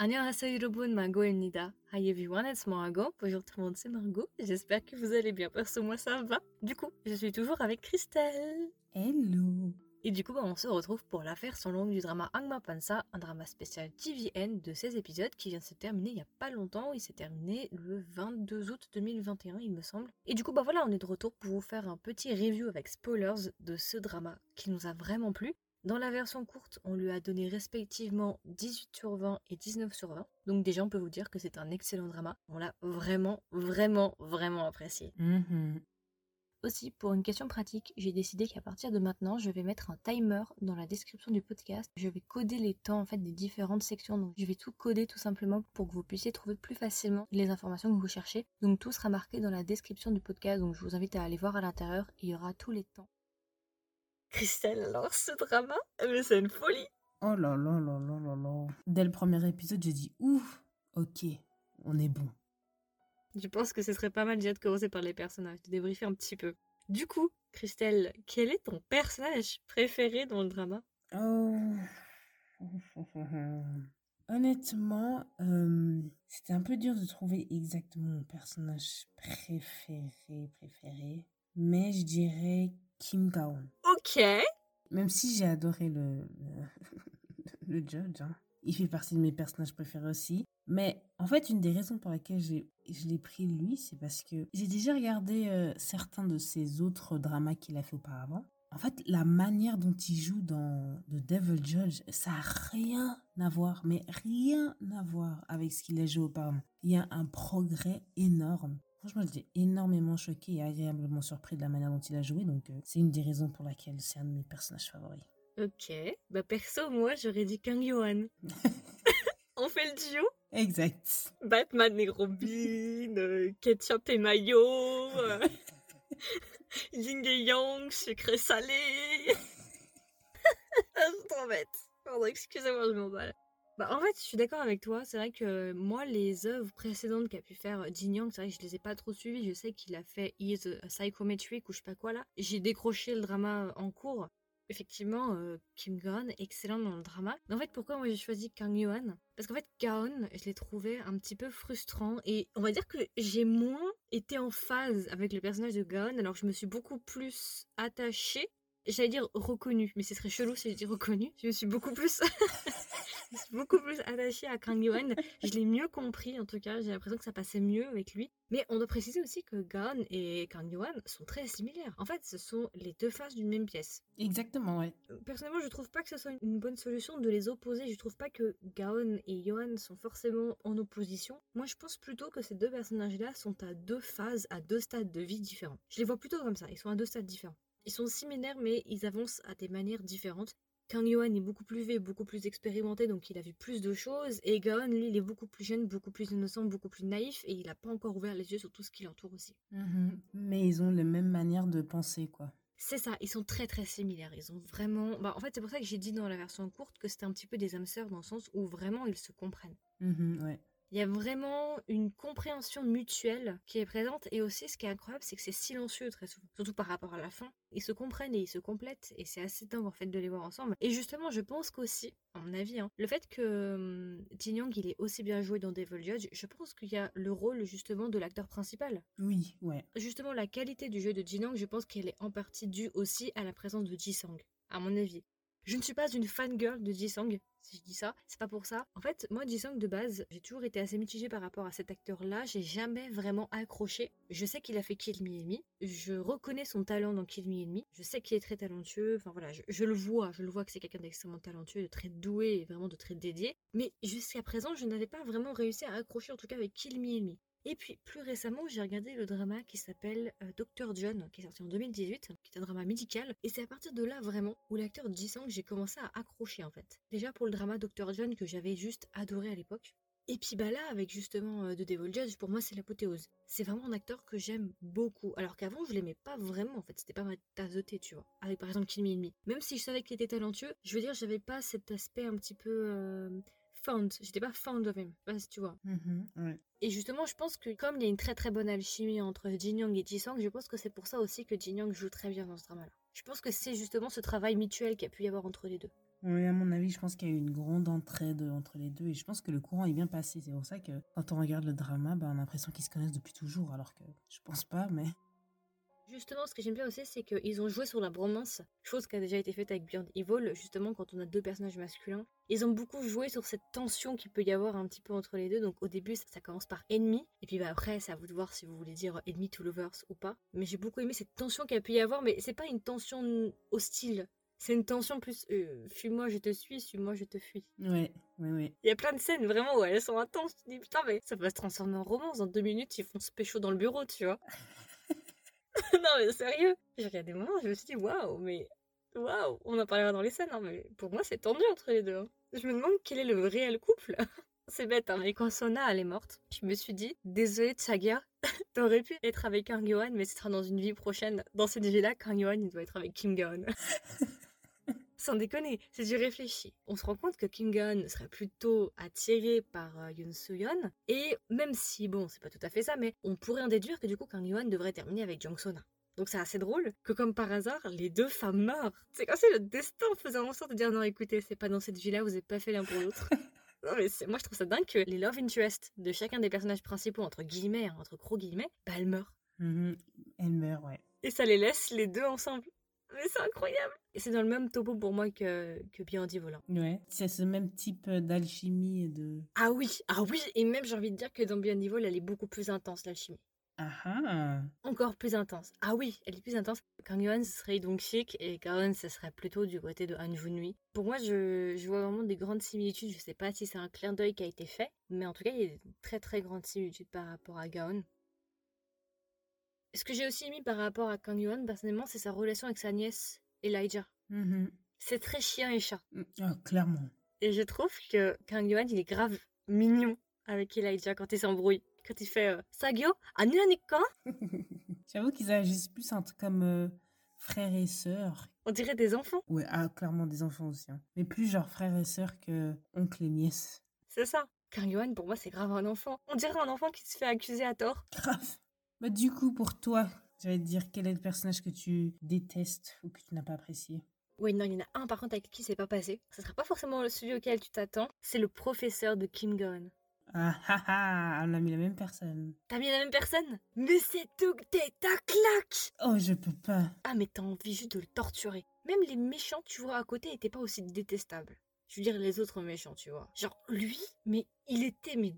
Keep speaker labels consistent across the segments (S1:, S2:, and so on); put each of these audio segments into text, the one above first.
S1: 안녕하세요 여러분, Margot입니다. Hi everyone, it's Margot. Bonjour tout le monde, c'est Margot. J'espère que vous allez bien. Perso, moi ça va. Du coup, je suis toujours avec Christelle.
S2: Hello
S1: Et du coup, bah, on se retrouve pour l'affaire sans longue du drama Angma Pansa, un drama spécial TVN de 16 épisodes qui vient de se terminer il y a pas longtemps. Il s'est terminé le 22 août 2021, il me semble. Et du coup, bah voilà, on est de retour pour vous faire un petit review avec spoilers de ce drama qui nous a vraiment plu. Dans la version courte, on lui a donné respectivement 18 sur 20 et 19 sur 20. Donc déjà, on peut vous dire que c'est un excellent drama. On l'a vraiment, vraiment, vraiment apprécié.
S2: Mhm.
S1: Aussi, pour une question pratique, j'ai décidé qu'à partir de maintenant, je vais mettre un timer dans la description du podcast. Je vais coder les temps en fait des différentes sections. Donc je vais tout coder tout simplement pour que vous puissiez trouver plus facilement les informations que vous cherchez. Donc tout sera marqué dans la description du podcast. Donc je vous invite à aller voir à l'intérieur. Il y aura tous les temps. Christelle, alors ce drama, mais c'est une folie.
S2: Oh là là là là là là. Dès le premier épisode, j'ai dit ouf, ok, on est bon.
S1: Je pense que ce serait pas mal déjà de commencer par les personnages, de débriefer un petit peu. Du coup, Christelle, quel est ton personnage préféré dans le drama?
S2: Oh. Honnêtement, euh, c'était un peu dur de trouver exactement mon personnage préféré, préféré. Mais je dirais Kim Gaon.
S1: Ok.
S2: Même si j'ai adoré le, le, le judge, hein. il fait partie de mes personnages préférés aussi. Mais en fait, une des raisons pour lesquelles j'ai, je l'ai pris lui, c'est parce que j'ai déjà regardé euh, certains de ses autres dramas qu'il a fait auparavant. En fait, la manière dont il joue dans The Devil Judge, ça a rien à voir, mais rien à voir avec ce qu'il a joué auparavant. Il y a un progrès énorme. Franchement, j'étais énormément choquée et agréablement surpris de la manière dont il a joué, donc euh, c'est une des raisons pour laquelle c'est un de mes personnages favoris.
S1: Ok. Bah perso, moi, j'aurais dit Kang Yohan. On fait le duo
S2: Exact.
S1: Batman et Robin, euh, ketchup et mayo, euh, yin et yang, sucré salé. ah, je suis trop bête. Pardon, excusez-moi, je m'emballe. Bah, en fait, je suis d'accord avec toi. C'est vrai que moi, les œuvres précédentes qu'a pu faire Jin Yang, c'est vrai que je les ai pas trop suivies. Je sais qu'il a fait Is a Psychometric ou je sais pas quoi là. J'ai décroché le drama en cours. Effectivement, euh, Kim Gaon, excellent dans le drama. Mais en fait, pourquoi moi j'ai choisi Kang Yohan? Parce qu'en fait, Gaon, je l'ai trouvé un petit peu frustrant et on va dire que j'ai moins été en phase avec le personnage de Gaon, alors je me suis beaucoup plus attachée. J'allais dire reconnue, mais ce serait chelou si je dis reconnue. Je me suis beaucoup plus, je me suis beaucoup plus attachée à Kang Yohan. Je l'ai mieux compris, en tout cas. J'ai l'impression que ça passait mieux avec lui. Mais on doit préciser aussi que Gaon et Kang Yohan sont très similaires. En fait, ce sont les deux faces d'une même pièce.
S2: Exactement, ouais.
S1: Personnellement, je trouve pas que ce soit une bonne solution de les opposer. Je trouve pas que Gaon et Yohan sont forcément en opposition. Moi, je pense plutôt que ces deux personnages-là sont à deux phases, à deux stades de vie différents. Je les vois plutôt comme ça. Ils sont à deux stades différents. Ils sont similaires, mais ils avancent à des manières différentes. Kang Yohan est beaucoup plus vieux, beaucoup plus expérimenté, donc il a vu plus de choses. Et Gaon, lui, il est beaucoup plus jeune, beaucoup plus innocent, beaucoup plus naïf, et il n'a pas encore ouvert les yeux sur tout ce qui l'entoure aussi.
S2: Mhm. Mais ils ont les mêmes manières de penser, quoi.
S1: C'est ça, ils sont très très similaires. Ils ont vraiment. Bah, en fait, c'est pour ça que j'ai dit dans la version courte que c'était un petit peu des âmes sœurs dans le sens où vraiment ils se comprennent.
S2: Mhm, ouais.
S1: Il y a vraiment une compréhension mutuelle qui est présente et aussi ce qui est incroyable c'est que c'est silencieux très souvent, surtout par rapport à la fin. Ils se comprennent et ils se complètent et c'est assez dingue en fait de les voir ensemble. Et justement je pense qu'aussi, à mon avis, hein, le fait que hum, Jin Young il est aussi bien joué dans Devil Judge, je pense qu'il y a le rôle justement de l'acteur principal.
S2: Oui, ouais.
S1: Justement la qualité du jeu de Jin Young, je pense qu'elle est en partie due aussi à la présence de Ji Sang, à mon avis. Je ne suis pas une fangirl de Ji-sang, si je dis ça, c'est pas pour ça. En fait, moi, Ji-sang de base, j'ai toujours été assez mitigée par rapport à cet acteur-là, j'ai jamais vraiment accroché. Je sais qu'il a fait Kill Me Enemy, je reconnais son talent dans Kill Me Enemy, je sais qu'il est très talentueux, enfin voilà, je, je le vois, je le vois que c'est quelqu'un d'extrêmement talentueux, de très doué et vraiment de très dédié. Mais jusqu'à présent, je n'avais pas vraiment réussi à accrocher, en tout cas avec Kill Me Enemy. Et puis plus récemment, j'ai regardé le drama qui s'appelle euh, Dr. John, qui est sorti en 2018, qui est un drama médical. Et c'est à partir de là vraiment où l'acteur Ji-sang que j'ai commencé à accrocher en fait. Déjà pour le drama Dr. John que j'avais juste adoré à l'époque. Et puis bah là, avec justement euh, The Devil Judge, pour moi c'est l'apothéose. C'est vraiment un acteur que j'aime beaucoup. Alors qu'avant je l'aimais pas vraiment en fait, c'était pas ma tasse de thé, tu vois. Avec par exemple Kill Me Enemy. Même si je savais qu'il était talentueux, je veux dire, j'avais pas cet aspect un petit peu... euh, fond. J'étais pas fond of him. Pas si tu vois.
S2: Ouais.
S1: Et justement, je pense que comme il y a une très très bonne alchimie entre Jin Young et Ji-sang, je pense que c'est pour ça aussi que Jin Young joue très bien dans ce drama-là. Je pense que c'est justement ce travail mutuel qu'il y a pu y avoir entre les deux.
S2: Oui, à mon avis, je pense qu'il y a eu une grande entraide entre les deux et je pense que le courant est bien passé. C'est pour ça que quand on regarde le drama, bah, on a l'impression qu'ils se connaissent depuis toujours, alors que je pense pas, mais.
S1: Justement, ce que j'aime bien aussi, c'est qu'ils ont joué sur la bromance, chose qui a déjà été faite avec Beyond Evil, justement, quand on a deux personnages masculins. Ils ont beaucoup joué sur cette tension qu'il peut y avoir un petit peu entre les deux. Donc au début, ça, ça commence par ennemi, et puis bah, après, c'est à vous de voir si vous voulez dire ennemi to lovers ou pas. Mais j'ai beaucoup aimé cette tension qu'il a pu y avoir, mais c'est pas une tension hostile. C'est une tension plus euh, fuis-moi, je te suis, suis-moi, je te fuis.
S2: Ouais, ouais, ouais.
S1: Il y a plein de scènes vraiment où elles sont intenses. Tu te dis putain, mais ça va se transformer en romance. Dans deux minutes, ils font ce pécho dans le bureau, tu vois. non, mais sérieux. J'ai regardé moments, je me suis dit waouh, mais waouh, on en parlera dans les scènes, hein, mais pour moi, c'est tendu entre les deux. hein. Je me demande quel est le réel couple. c'est bête, hein, mais quand Sona, elle est morte, je me suis dit désolé, Tsagia, t'aurais pu être avec Kang Yohan, mais ce sera dans une vie prochaine. Dans cette vie-là, Kang Yohan, il doit être avec Kim Gaon. Sans déconner, c'est du réfléchi. On se rend compte que Kim Gun serait plutôt attiré par euh, Yoon Soo-yeon. Et même si, bon, c'est pas tout à fait ça, mais on pourrait en déduire que du coup, Kang Yoon devrait terminer avec Jong Sona. Donc c'est assez drôle que comme par hasard, les deux femmes meurent. C'est comme si le destin faisait en sorte de dire non, écoutez, c'est pas dans cette vie-là, vous n'êtes pas fait l'un pour l'autre. Non mais c'est- moi je trouve ça dingue que les love interests de chacun des personnages principaux, entre guillemets, hein, entre gros guillemets, bah elles meurent.
S2: Mhm. Elle meurt, ouais.
S1: Et ça les laisse les deux ensemble. Mais c'est incroyable. Et c'est dans le même topo pour moi que, que Beyond hein.
S2: Ouais. C'est ce même type d'alchimie et de.
S1: Ah oui, ah oui, et même j'ai envie de dire que dans Beyond Evil, elle est beaucoup plus intense, l'alchimie.
S2: Ah ah.
S1: Encore plus intense. Ah oui, elle est plus intense. Kang Yohan, ce serait donc chic, et Kaon, ce serait plutôt du côté de Han Junhui. Pour moi, je, je vois vraiment des grandes similitudes. Je sais pas si c'est un clin d'œil qui a été fait, mais en tout cas, il y a une très très grande similitude par rapport à Gaon. Ce que j'ai aussi mis par rapport à Kang Yohan, personnellement, c'est sa relation avec sa nièce, Elijah.
S2: Mhm.
S1: C'est très chien et chat.
S2: Mm. Ah, clairement.
S1: Et je trouve que Kang Yohan, il est grave mignon avec Elijah quand il s'embrouille. Quand il fait euh, Sagyo, Anuanika
S2: J'avoue qu'ils agissent plus un truc comme euh, frères et sœurs.
S1: On dirait des enfants.
S2: Ouais, ah, clairement des enfants aussi. hein. Mais plus genre frères et sœurs que oncle et nièce.
S1: C'est ça. Kang Yohan, pour moi, c'est grave un enfant. On dirait un enfant qui se fait accuser à tort.
S2: Grave. Bah, du coup, pour toi, j'allais te dire quel est le personnage que tu détestes ou que tu n'as pas apprécié?
S1: Oui, non, il y en a un par contre avec qui c'est pas passé. Ce sera pas forcément celui auquel tu t'attends. C'est le professeur de Kim Gon.
S2: Ah ah ah, on a mis la même personne.
S1: T'as mis la même personne? Mais c'est tout que t'es ta claque
S2: Oh, je peux pas.
S1: Ah, mais t'as envie juste de le torturer. Même les méchants, tu vois, à côté, étaient pas aussi détestables. Je veux dire, les autres méchants, tu vois. Genre, lui, mais il était, mais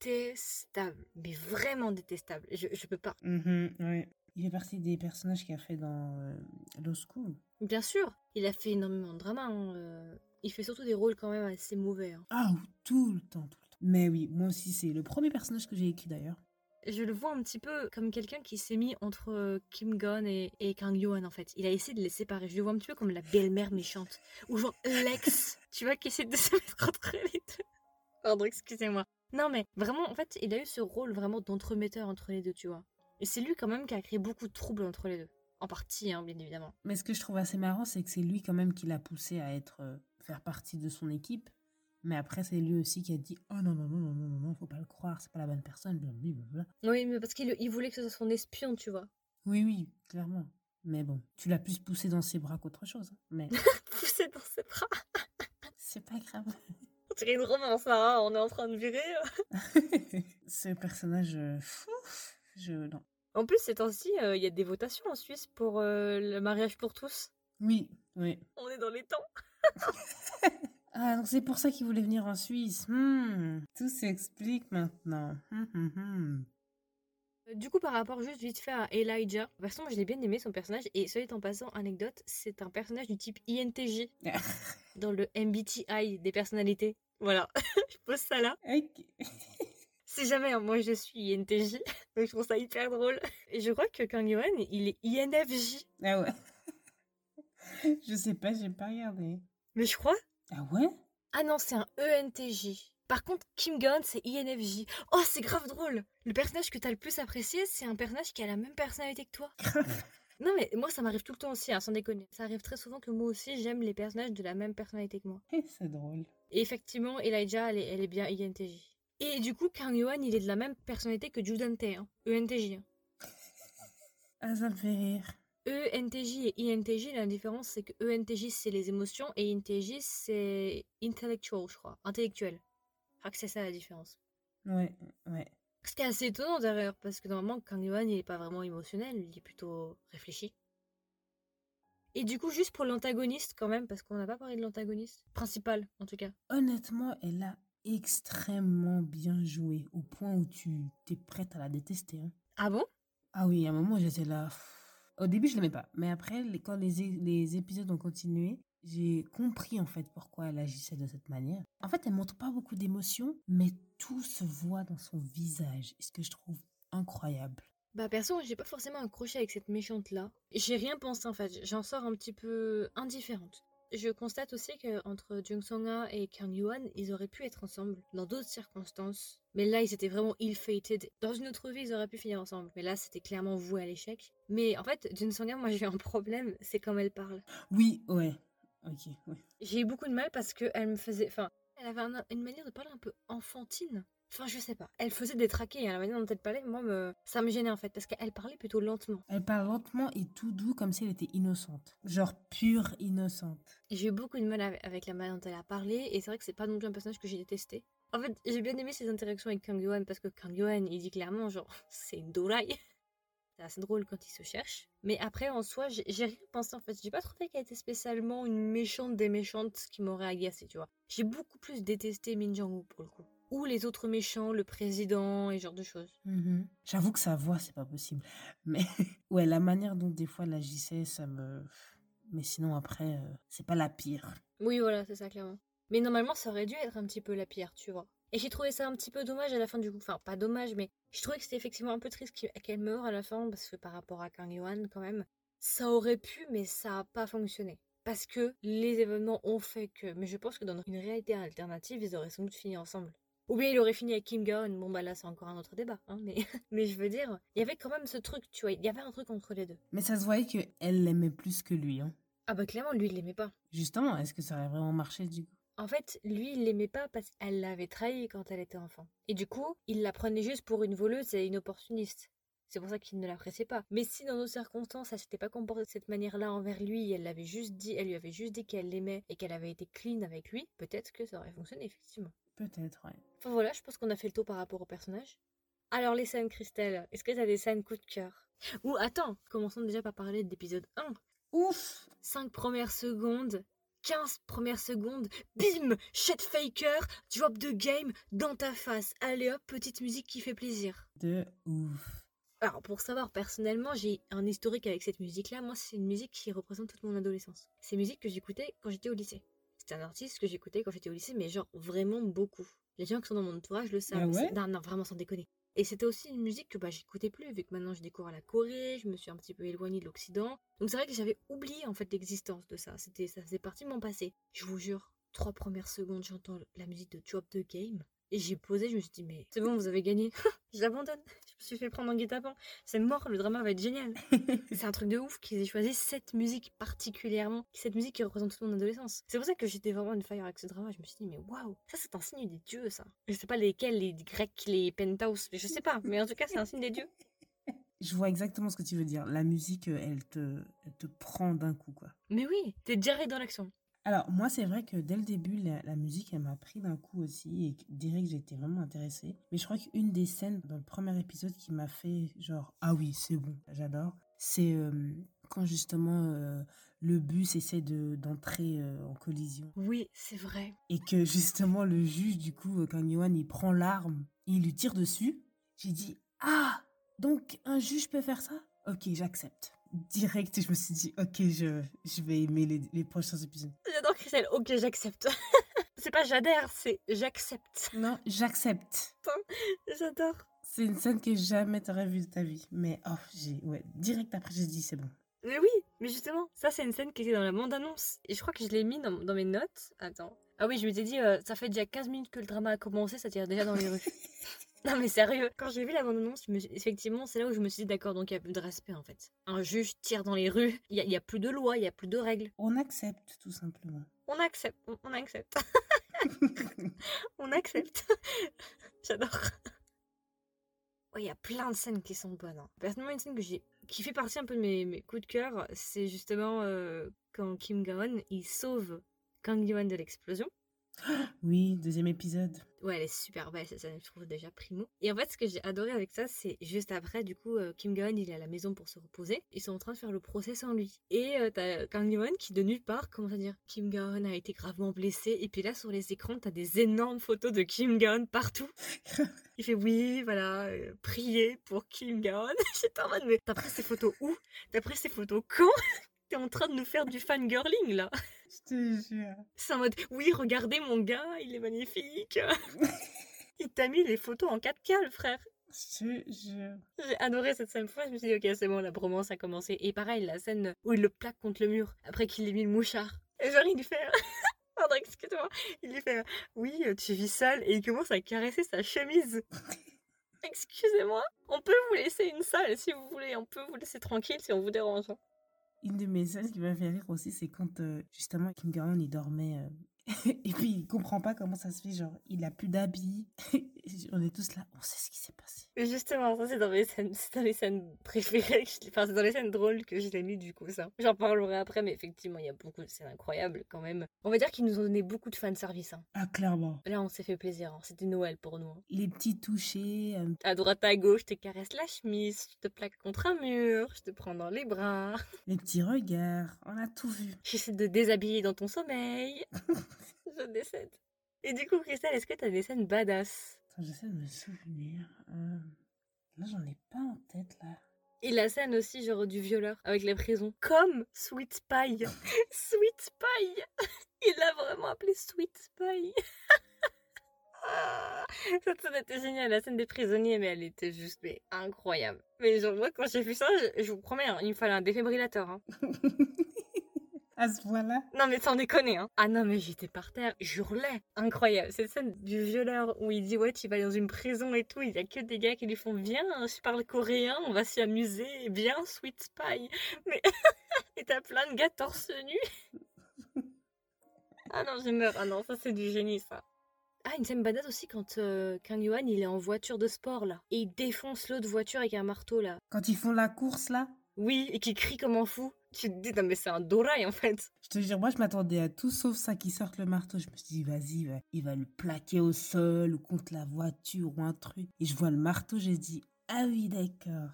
S1: détestable. Mais vraiment détestable. Je, je peux pas.
S2: Mhm, ouais. Il fait partie des personnages qu'il a fait dans euh, Law School.
S1: Bien sûr, il a fait énormément de drama. hein, euh, Il fait surtout des rôles quand même assez mauvais. hein.
S2: Ah, ou tout le temps, tout le temps. Mais oui, moi aussi, c'est le premier personnage que j'ai écrit d'ailleurs.
S1: Je le vois un petit peu comme quelqu'un qui s'est mis entre euh, Kim Gon et, et Kang Yohan en fait. Il a essayé de les séparer. Je le vois un petit peu comme la belle-mère méchante. Ou genre l'ex, tu vois, qui essaie de se mettre entre les deux. Pardon, excusez-moi. Non mais vraiment, en fait, il a eu ce rôle vraiment d'entremetteur entre les deux, tu vois. Et c'est lui quand même qui a créé beaucoup de troubles entre les deux. En partie, hein, bien évidemment.
S2: Mais ce que je trouve assez marrant, c'est que c'est lui quand même qui l'a poussé à être euh, faire partie de son équipe. Mais après, c'est lui aussi qui a dit Oh non, non, non, non, non, non, non, faut pas le croire, c'est pas la bonne personne, blablabla.
S1: Oui, mais parce qu'il il voulait que ce soit son espion, tu vois.
S2: Oui, oui, clairement. Mais bon, tu l'as plus poussé dans ses bras qu'autre chose. hein. Mais
S1: Poussé dans ses bras.
S2: c'est pas grave.
S1: On dirait une romance, hein, On est en train de virer.
S2: Ce personnage, euh, fou, je. Non.
S1: En plus, ces temps-ci, euh, il y a des votations en Suisse pour euh, le mariage pour tous.
S2: Oui, oui.
S1: On est dans les temps.
S2: Ah, donc c'est pour ça qu'il voulait venir en Suisse. Hmm, tout s'explique maintenant. Hum, hum, hum.
S1: Du coup, par rapport juste vite fait à Elijah, de toute façon, moi, je l'ai bien aimé son personnage. Et celui en passant, anecdote, c'est un personnage du type INTJ dans le MBTI des personnalités. Voilà, je pose ça là.
S2: Ok.
S1: Si jamais, hein, moi je suis INTJ, donc je trouve ça hyper drôle. Et je crois que Kang Yohan, il est INFJ.
S2: Ah ouais. Je sais pas, j'ai pas regardé.
S1: Mais je crois.
S2: Ah ouais?
S1: Ah non, c'est un ENTJ. Par contre, Kim Gon, c'est INFJ. Oh, c'est grave drôle. Le personnage que t'as le plus apprécié, c'est un personnage qui a la même personnalité que toi. Non mais moi ça m'arrive tout le temps aussi, hein, sans déconner. Ça arrive très souvent que moi aussi j'aime les personnages de la même personnalité que moi.
S2: Eh, c'est drôle.
S1: Et effectivement, Elijah, elle est, elle est bien INTJ. Et du coup, Kang Yohan, il est de la même personnalité que Judante, hein, ENTJ. hein.
S2: Ah, ça me fait rire.
S1: ENTJ et INTJ, la différence c'est que ENTJ c'est les émotions et INTJ c'est intellectual, je crois, intellectuel. Je crois que c'est ça la différence.
S2: Ouais, ouais.
S1: Ce qui est assez étonnant d'ailleurs, parce que normalement Kang Yohan il est pas vraiment émotionnel, il est plutôt réfléchi. Et du coup, juste pour l'antagoniste quand même, parce qu'on n'a pas parlé de l'antagoniste principal en tout cas.
S2: Honnêtement, elle a extrêmement bien joué, au point où tu t'es prête à la détester. hein.
S1: Ah bon?
S2: Ah oui, à un moment, j'étais là. Au début, je l'aimais pas. Mais après, quand les, les épisodes ont continué, j'ai compris en fait pourquoi elle agissait de cette manière. En fait, elle montre pas beaucoup d'émotions, mais tout se voit dans son visage. Ce que je trouve incroyable.
S1: Bah perso, j'ai pas forcément accroché avec cette méchante là. J'ai rien pensé en fait, j'en sors un petit peu indifférente. Je constate aussi que entre Jung Song-ha et Kang Yuan, ils auraient pu être ensemble dans d'autres circonstances. Mais là, ils étaient vraiment ill-fated. Dans une autre vie, ils auraient pu finir ensemble. Mais là, c'était clairement voué à l'échec. Mais en fait, Jung Song-ha, moi j'ai eu un problème, c'est comme elle parle.
S2: Oui, ouais. Ok, ouais.
S1: J'ai eu beaucoup de mal parce que elle me faisait... Enfin, elle avait un- une manière de parler un peu enfantine. Enfin, je sais pas. Elle faisait des traqués, hein, la manière dont elle parlait, moi, me... ça me gênait en fait, parce qu'elle parlait plutôt lentement.
S2: Elle parle lentement et tout doux, comme si elle était innocente. Genre pure innocente.
S1: J'ai eu beaucoup de mal avec, la manière dont elle a parlé, et c'est vrai que c'est pas non plus un personnage que j'ai détesté. En fait, j'ai bien aimé ses interactions avec Kang Yohan, parce que Kang Yohan, il dit clairement, genre, c'est une doraille. C'est assez drôle quand il se cherche. Mais après, en soi, j'ai j'ai rien pensé en fait. J'ai pas trouvé qu'elle était spécialement une méchante des méchantes qui m'aurait agacée, tu vois. J'ai beaucoup plus détesté Min Jong-woo pour le coup. Ou les autres méchants, le président et ce genre de choses.
S2: Mhm. J'avoue que sa voix, c'est pas possible. Mais ouais, la manière dont des fois elle agissait, ça me. Mais sinon, après, euh, c'est pas la pire.
S1: Oui, voilà, c'est ça, clairement. Mais normalement, ça aurait dû être un petit peu la pire, tu vois. Et j'ai trouvé ça un petit peu dommage à la fin du coup. Enfin, pas dommage, mais je trouvais que c'était effectivement un peu triste qu'elle meure à la fin, parce que par rapport à Kang Yohan, quand même, ça aurait pu, mais ça a pas fonctionné. Parce que les événements ont fait que. Mais je pense que dans une réalité alternative, ils auraient sans doute fini ensemble. Ou bien il aurait fini avec Kim Gaon. Bon, bah là, c'est encore un autre débat. Hein, mais... mais je veux dire, il y avait quand même ce truc, tu vois. Il y avait un truc entre les deux.
S2: Mais ça se voyait qu'elle l'aimait plus que lui. Hein.
S1: Ah, bah clairement, lui, il l'aimait pas.
S2: Justement, est-ce que ça aurait vraiment marché du coup?
S1: En fait, lui, il l'aimait pas parce qu'elle l'avait trahi quand elle était enfant. Et du coup, il la prenait juste pour une voleuse et une opportuniste. C'est pour ça qu'il ne l'appréciait pas. Mais si dans nos circonstances, elle s'était pas comportée de cette manière-là envers lui, elle l'avait juste dit, elle lui avait juste dit qu'elle l'aimait et qu'elle avait été clean avec lui, peut-être que ça aurait fonctionné effectivement.
S2: Peut-être, ouais.
S1: Enfin voilà, je pense qu'on a fait le tour par rapport au personnage. Alors les scènes, Christelle, est-ce que t'as des scènes coup de cœur? Ou attends, commençons déjà par parler de l'épisode 1.
S2: Ouf
S1: 5 premières secondes, 15 premières secondes, bim Shit faker, drop the game dans ta face. Allez hop, petite musique qui fait plaisir.
S2: De ouf.
S1: Alors pour savoir, personnellement, j'ai un historique avec cette musique-là. Moi, c'est une musique qui représente toute mon adolescence. C'est une musique que j'écoutais quand j'étais au lycée. C'est un artiste que j'écoutais quand j'étais au lycée, mais genre vraiment beaucoup. Les gens qui sont dans mon entourage le savent.
S2: Ah ouais?
S1: non, non, vraiment sans déconner. Et c'était aussi une musique que bah, j'écoutais plus, vu que maintenant je découvre la Corée, je me suis un petit peu éloignée de l'Occident. Donc c'est vrai que j'avais oublié en fait l'existence de ça. C'était, ça faisait partie de mon passé. Je vous jure, trois premières secondes, j'entends la musique de Drop the Game. Et j'ai posé, je me suis dit, mais c'est bon, vous avez gagné. J'abandonne. Je me suis fait prendre en guet-apens. C'est mort, le drama va être génial. C'est un truc de ouf qu'ils aient choisi cette musique particulièrement, cette musique qui représente toute mon adolescence. C'est pour ça que j'étais vraiment une fire avec ce drama. Je me suis dit, mais waouh, ça c'est un signe des dieux, ça. Je sais pas lesquels, les Grecs, les Penthouse, je sais pas, mais en tout cas, c'est un signe des dieux.
S2: Je vois exactement ce que tu veux dire. La musique, euh, elle te, elle te prend d'un coup, quoi.
S1: Mais oui, t'es direct dans l'action.
S2: Alors, moi, c'est vrai que dès le début, la, la musique, elle m'a pris d'un coup aussi et que direct, été vraiment intéressée. Mais je crois qu'une des scènes dans le premier épisode qui m'a fait genre, ah oui, c'est bon, j'adore, c'est euh, quand justement euh, le bus essaie de, d'entrer euh, en collision.
S1: Oui, c'est vrai.
S2: Et que justement, le juge, du coup, euh, quand Yohan, il prend l'arme, il lui tire dessus. J'ai dit, ah, donc un juge peut faire ça? Ok, j'accepte. Direct, je me suis dit, ok, je, je vais aimer les, les prochains épisodes.
S1: J'adore Christelle. Ok, j'accepte. c'est pas j'adhère, c'est j'accepte.
S2: Non, j'accepte.
S1: J'adore.
S2: C'est une scène que jamais t'aurais vue de ta vie. Mais oh, j'ai ouais, direct après j'ai dit c'est bon.
S1: Mais oui, mais justement, ça c'est une scène qui était dans la bande-annonce. Et je crois que je l'ai mis dans, dans mes notes. Attends. Ah oui, je m'étais dit, euh, ça fait déjà 15 minutes que le drama a commencé, ça tire déjà dans les rues. non mais sérieux, quand j'ai vu la bande-annonce, suis- effectivement, c'est là où je me suis dit, d'accord, donc il n'y a plus de respect en fait. Un juge tire dans les rues, il n'y a, plus de loi, il n'y a plus de règles.
S2: On accepte tout simplement.
S1: On accepte, on, on accepte. On accepte. J'adore. Ouais, il y a plein de scènes qui sont bonnes. hein. Personnellement, une scène que j'ai qui fait partie un peu de mes, mes coups de cœur, c'est justement euh, quand Kim Gaon il sauve Kang Yuan de l'explosion.
S2: Oui, deuxième épisode.
S1: Ouais, elle est super belle cette scène, je trouve déjà primo. Et en fait, ce que j'ai adoré avec ça, c'est juste après, du coup, euh, Kim Gaon il est à la maison pour se reposer. Ils sont en train de faire le procès sans lui. Et euh, t'as Kang Yuan qui de nulle part commence à dire Kim Gaon a été gravement blessé. Et puis là, sur les écrans, t'as des énormes photos de Kim Gaon partout. Il fait oui, voilà, euh, priez pour Kim Gaon. J'étais en mode, mais t'as pris ces photos où? T'as pris ces photos quand? T'es en train de nous faire du fangirling là
S2: Je te jure.
S1: C'est en mode, oui, regardez mon gars, il est magnifique. il t'a mis les photos en 4K, le frère.
S2: Je te jure.
S1: J'ai adoré cette scène. Fois, je me suis dit, ok, c'est bon, la bromance a commencé. Et pareil, la scène où il le plaque contre le mur après qu'il ait mis le mouchard. Et genre, il lui fait. Pardon, excuse-moi. Il lui fait, oui, tu vis seul. Et il commence à caresser sa chemise. Excusez-moi. On peut vous laisser une salle si vous voulez. On peut vous laisser tranquille si on vous dérange.
S2: Une de mes scènes qui m'a fait rire aussi, c'est quand euh, justement Kim Gaon il dormait euh, et puis il comprend pas comment ça se fait, genre il a plus d'habits. on est tous là, on sait ce qui s'est passé.
S1: Justement, ça c'est dans mes scènes, c'est dans les scènes préférées, que je- enfin c'est dans les scènes drôles que je l'ai mis du coup ça. J'en parlerai après, mais effectivement il y a beaucoup de scènes incroyables quand même. On va dire qu'ils nous ont donné beaucoup de fanservice. Hein.
S2: Ah clairement.
S1: Là on s'est fait plaisir, hein. c'était Noël pour nous. hein.
S2: Les petits touchés, euh,
S1: À droite à gauche, je te caresse la chemise, je te plaque contre un mur, je te prends dans les bras,
S2: les petits regards, on a tout vu.
S1: j'essaie de te déshabiller dans ton sommeil. je décède. Et du coup, Christelle, est-ce que t'as des scènes badass?
S2: J'essaie de me souvenir. euh, Là j'en ai pas en tête là.
S1: Et la scène aussi, genre du violeur avec la prison. Comme Sweet Pie. Sweet Pie. Il l'a vraiment appelé Sweet Pie. Ah, Cette scène était géniale, la scène des prisonniers, mais elle était juste mais, incroyable. Mais genre, moi, quand j'ai vu ça, je, je vous promets, hein, il me fallait un défibrillateur. hein.
S2: À ce point-là.
S1: Non, mais sans déconner, hein. Ah non, mais j'étais par terre, j'hurlais. Incroyable. Cette scène du violeur où il dit, ouais, tu vas dans une prison et tout, il y a que des gars qui lui font, viens, je parle coréen, on va s'y amuser, bien, sweet spy. Mais, et t'as plein de gars torse nu. ah non, je meurs. Ah non, ça c'est du génie, ça. Ah, une scène badass aussi quand euh, Kang Yuan, il est en voiture de sport, là. Et il défonce l'autre voiture avec un marteau, là.
S2: Quand ils font la course là,
S1: Oui, et qui crie comme un fou. Tu te dis, non mais c'est un dorail, en fait.
S2: je te jure, moi je m'attendais à tout sauf ça qui sorte le marteau. Je me suis dit, vas-y, il va, il va le plaquer au sol ou contre la voiture ou un truc. Et je vois le marteau, j'ai dit, ah oui, d'accord.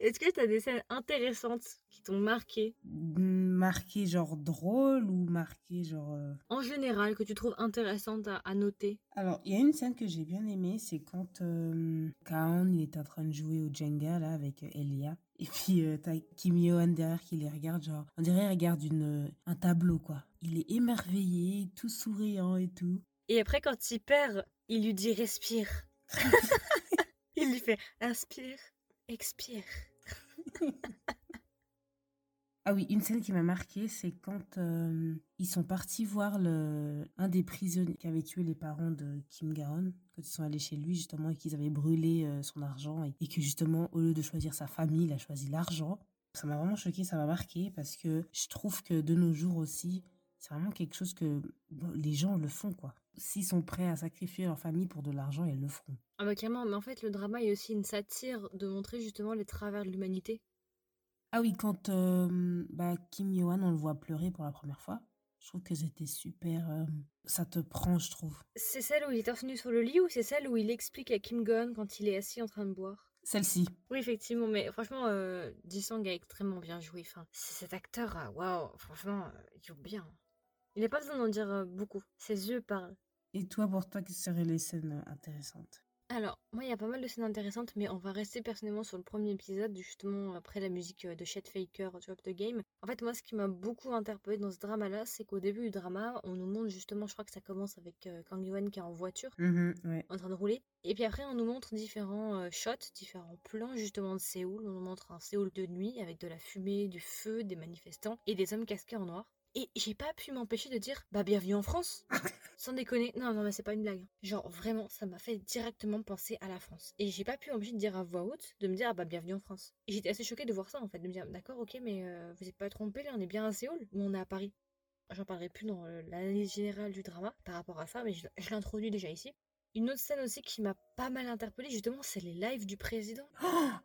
S1: Est-ce que t'as des scènes intéressantes qui t'ont marqué?
S2: Marqué genre drôle ou marqué genre. euh,
S1: En général, que tu trouves intéressantes à, à noter?
S2: Alors, il y a une scène que j'ai bien aimée, c'est quand euh, Kaon il est en train de jouer au Jenga là avec Elia. Et puis euh, t'as Kim Yo-han derrière qui les regarde, genre, on dirait il regarde une, euh, un tableau quoi. Il est émerveillé, tout souriant et tout.
S1: Et après, quand il perd, il lui dit respire. il lui fait inspire, expire.
S2: Ah oui, une scène qui m'a marqué, c'est quand euh, ils sont partis voir le, un des prisonniers qui avait tué les parents de Kim Gaon, quand ils sont allés chez lui justement et qu'ils avaient brûlé euh, son argent et, que justement au lieu de choisir sa famille, il a choisi l'argent. Ça m'a vraiment choqué, ça m'a marqué parce que je trouve que de nos jours aussi, c'est vraiment quelque chose que les gens le font quoi. S'ils sont prêts à sacrifier leur famille pour de l'argent, ils le feront.
S1: Ah bah clairement, mais en fait, le drama est aussi une satire de montrer justement les travers de l'humanité.
S2: Ah oui, quand euh, bah, Kim Yo-han, on le voit pleurer pour la première fois, je trouve que c'était super. euh, ça te prend, je trouve.
S1: C'est celle où il est torse nu sur le lit ou c'est celle où il explique à Kim Gon quand il est assis en train de boire?
S2: Celle-ci.
S1: Oui, effectivement, mais franchement, euh, Ji-sung a extrêmement bien joué. Enfin, c'est cet acteur, ah, waouh, franchement, euh, il joue bien. Il n'a pas besoin d'en dire euh, beaucoup. Ses yeux parlent.
S2: Et toi, pour toi, quelles seraient les scènes euh, intéressantes?
S1: Alors, moi, il y a pas mal de scènes intéressantes, mais on va rester personnellement sur le premier épisode, justement après la musique euh, de Chet Faker, Drop the Game. En fait, moi, ce qui m'a beaucoup interpellé dans ce drama-là, c'est qu'au début du drama, on nous montre justement, je crois que ça commence avec euh, Kang Yuan qui est en voiture,
S2: ouais.
S1: en train de rouler. Et puis après, on nous montre différents euh, shots, différents plans justement de Séoul. On nous montre un Séoul de nuit avec de la fumée, du feu, des manifestants et des hommes casqués en noir. Et j'ai pas pu m'empêcher de dire bah bienvenue en France. Sans déconner, non non mais c'est pas une blague. Genre vraiment, ça m'a fait directement penser à la France. Et j'ai pas pu m'empêcher de dire à voix haute, de me dire ah bah bienvenue en France. Et j'étais assez choquée de voir ça en fait, de me dire d'accord ok mais euh, vous êtes pas trompé là, on est bien à Séoul ou on est à Paris. j'en parlerai plus dans euh, l'analyse générale du drama par rapport à ça, mais je, je l'introduis déjà ici. Une autre scène aussi qui m'a pas mal interpellée, justement, c'est les lives du président.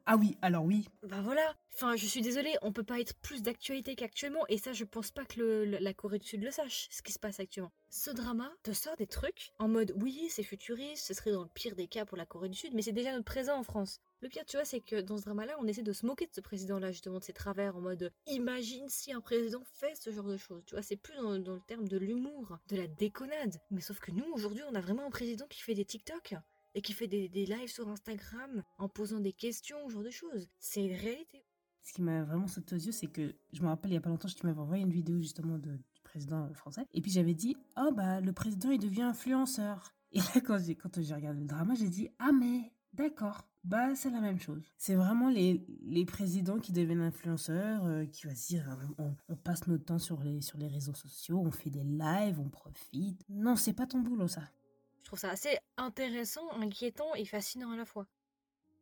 S2: Ah oui, alors oui.
S1: Bah voilà. Enfin, je suis désolée, on peut pas être plus d'actualité qu'actuellement, et ça, je pense pas que le- le- la Corée du Sud le sache, ce qui se passe actuellement. Ce drama te sort des trucs en mode oui, c'est futuriste, ce serait dans le pire des cas pour la Corée du Sud, mais c'est déjà notre présent en France. Le pire, tu vois, c'est que dans ce drama-là, on essaie de se moquer de ce président-là, justement, de ses travers, en mode imagine si un président fait ce genre de choses. Tu vois, c'est plus dans, dans le terme de l'humour, de la déconnade. Mais sauf que nous, aujourd'hui, on a vraiment un président qui fait des TikTok et qui fait des, lives sur Instagram en posant des questions, ce genre de choses. C'est une réalité.
S2: Ce qui m'a vraiment sauté aux yeux, c'est que je me rappelle il y a pas longtemps, tu m'avais envoyé une vidéo justement du président français. Et puis j'avais dit, oh bah le président il devient influenceur. Et là quand j'ai regardé le drama, j'ai dit, ah mais d'accord, bah c'est la même chose. C'est vraiment les, les présidents qui deviennent influenceurs, euh, qui vont se dire, on, on passe notre temps sur les, sur les réseaux sociaux, on fait des lives, on profite. Non, c'est pas ton boulot ça.
S1: Je trouve ça assez intéressant, inquiétant et fascinant à la fois.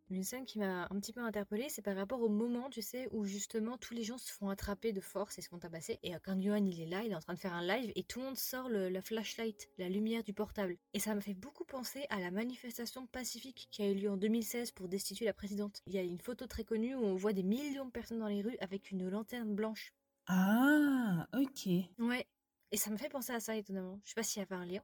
S1: Une scène qui m'a un petit peu interpellée, c'est par rapport au moment, tu sais, où justement tous les gens se font attraper de force et se font tabasser. Et euh, quand Yohan il est là, il est en train de faire un live et tout le monde sort le- la flashlight, la lumière du portable. Et ça m'a fait beaucoup penser à la manifestation pacifique qui a eu lieu en 2016 pour destituer la présidente. Il y a une photo très connue où on voit des millions de personnes dans les rues avec une lanterne blanche.
S2: Ah, ok.
S1: Ouais. Et ça me fait penser à ça étonnamment. Je sais pas s'il y avait un lien.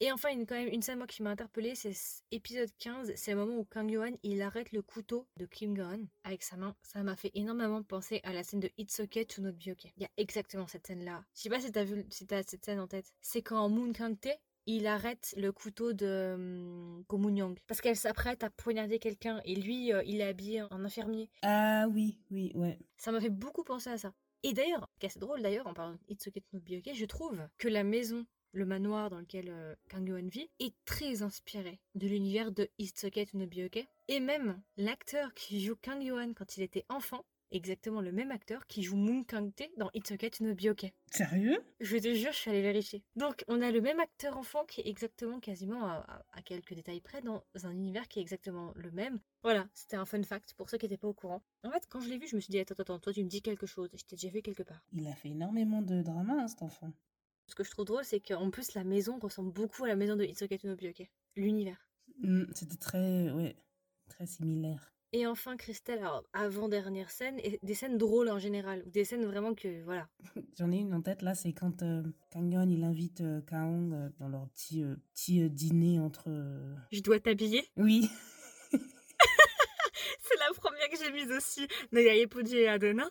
S1: Et enfin, une, quand même, une scène moi qui m'a interpellée, c'est épisode 15, c'est le moment où Kang Yohan il arrête le couteau de Kim Go-eun avec sa main. Ça m'a fait énormément penser à la scène de It's Okay to Not Be Okay. Il y a exactement cette scène-là. Je sais pas si t'as vu, si t'as cette scène en tête. C'est quand Moon Kang-tae, il arrête le couteau de hum, Go Moon-young parce qu'elle s'apprête à poignarder quelqu'un et lui, euh, il est habillé en infirmier.
S2: Ah oui, oui, ouais.
S1: Ça m'a fait beaucoup penser à ça. Et d'ailleurs, ce qui est assez drôle d'ailleurs, en parlant de It's Okay to Not Be Okay, je trouve que la maison, le manoir dans lequel euh, Kang Yohan vit, est très inspiré de l'univers de It's Okay to Not Be Okay. Et même l'acteur qui joue Kang Yohan quand il était enfant, exactement le même acteur qui joue Moon Kang-tae dans It's Okay to Not Be Okay.
S2: Sérieux?
S1: Je te jure, je suis allée vérifier. Donc, on a le même acteur enfant qui est exactement, quasiment à, à- à quelques détails près, dans un univers qui est exactement le même. Voilà, c'était un fun fact pour ceux qui n'étaient pas au courant. En fait, quand je l'ai vu, je me suis dit, attends, attends, toi tu me dis quelque chose, je t'ai déjà vu quelque part.
S2: Il a fait énormément de drama, hein, cet enfant.
S1: Ce que je trouve drôle, c'est qu'en plus, la maison ressemble beaucoup à la maison de It's Okay to Not Be Okay. L'univers.
S2: Hmm, C'était très, ouais, très similaire.
S1: Et enfin, Christelle, alors, avant-dernière scène, et des scènes drôles en général, ou des scènes vraiment que, voilà.
S2: J'en ai une en tête là, c'est quand euh, il invite euh, Kaong euh, dans leur petit, euh, petit euh, dîner entre.
S1: Je dois t'habiller?
S2: Oui,
S1: C'est la première que j'ai mise aussi. Naya Puji et Adona.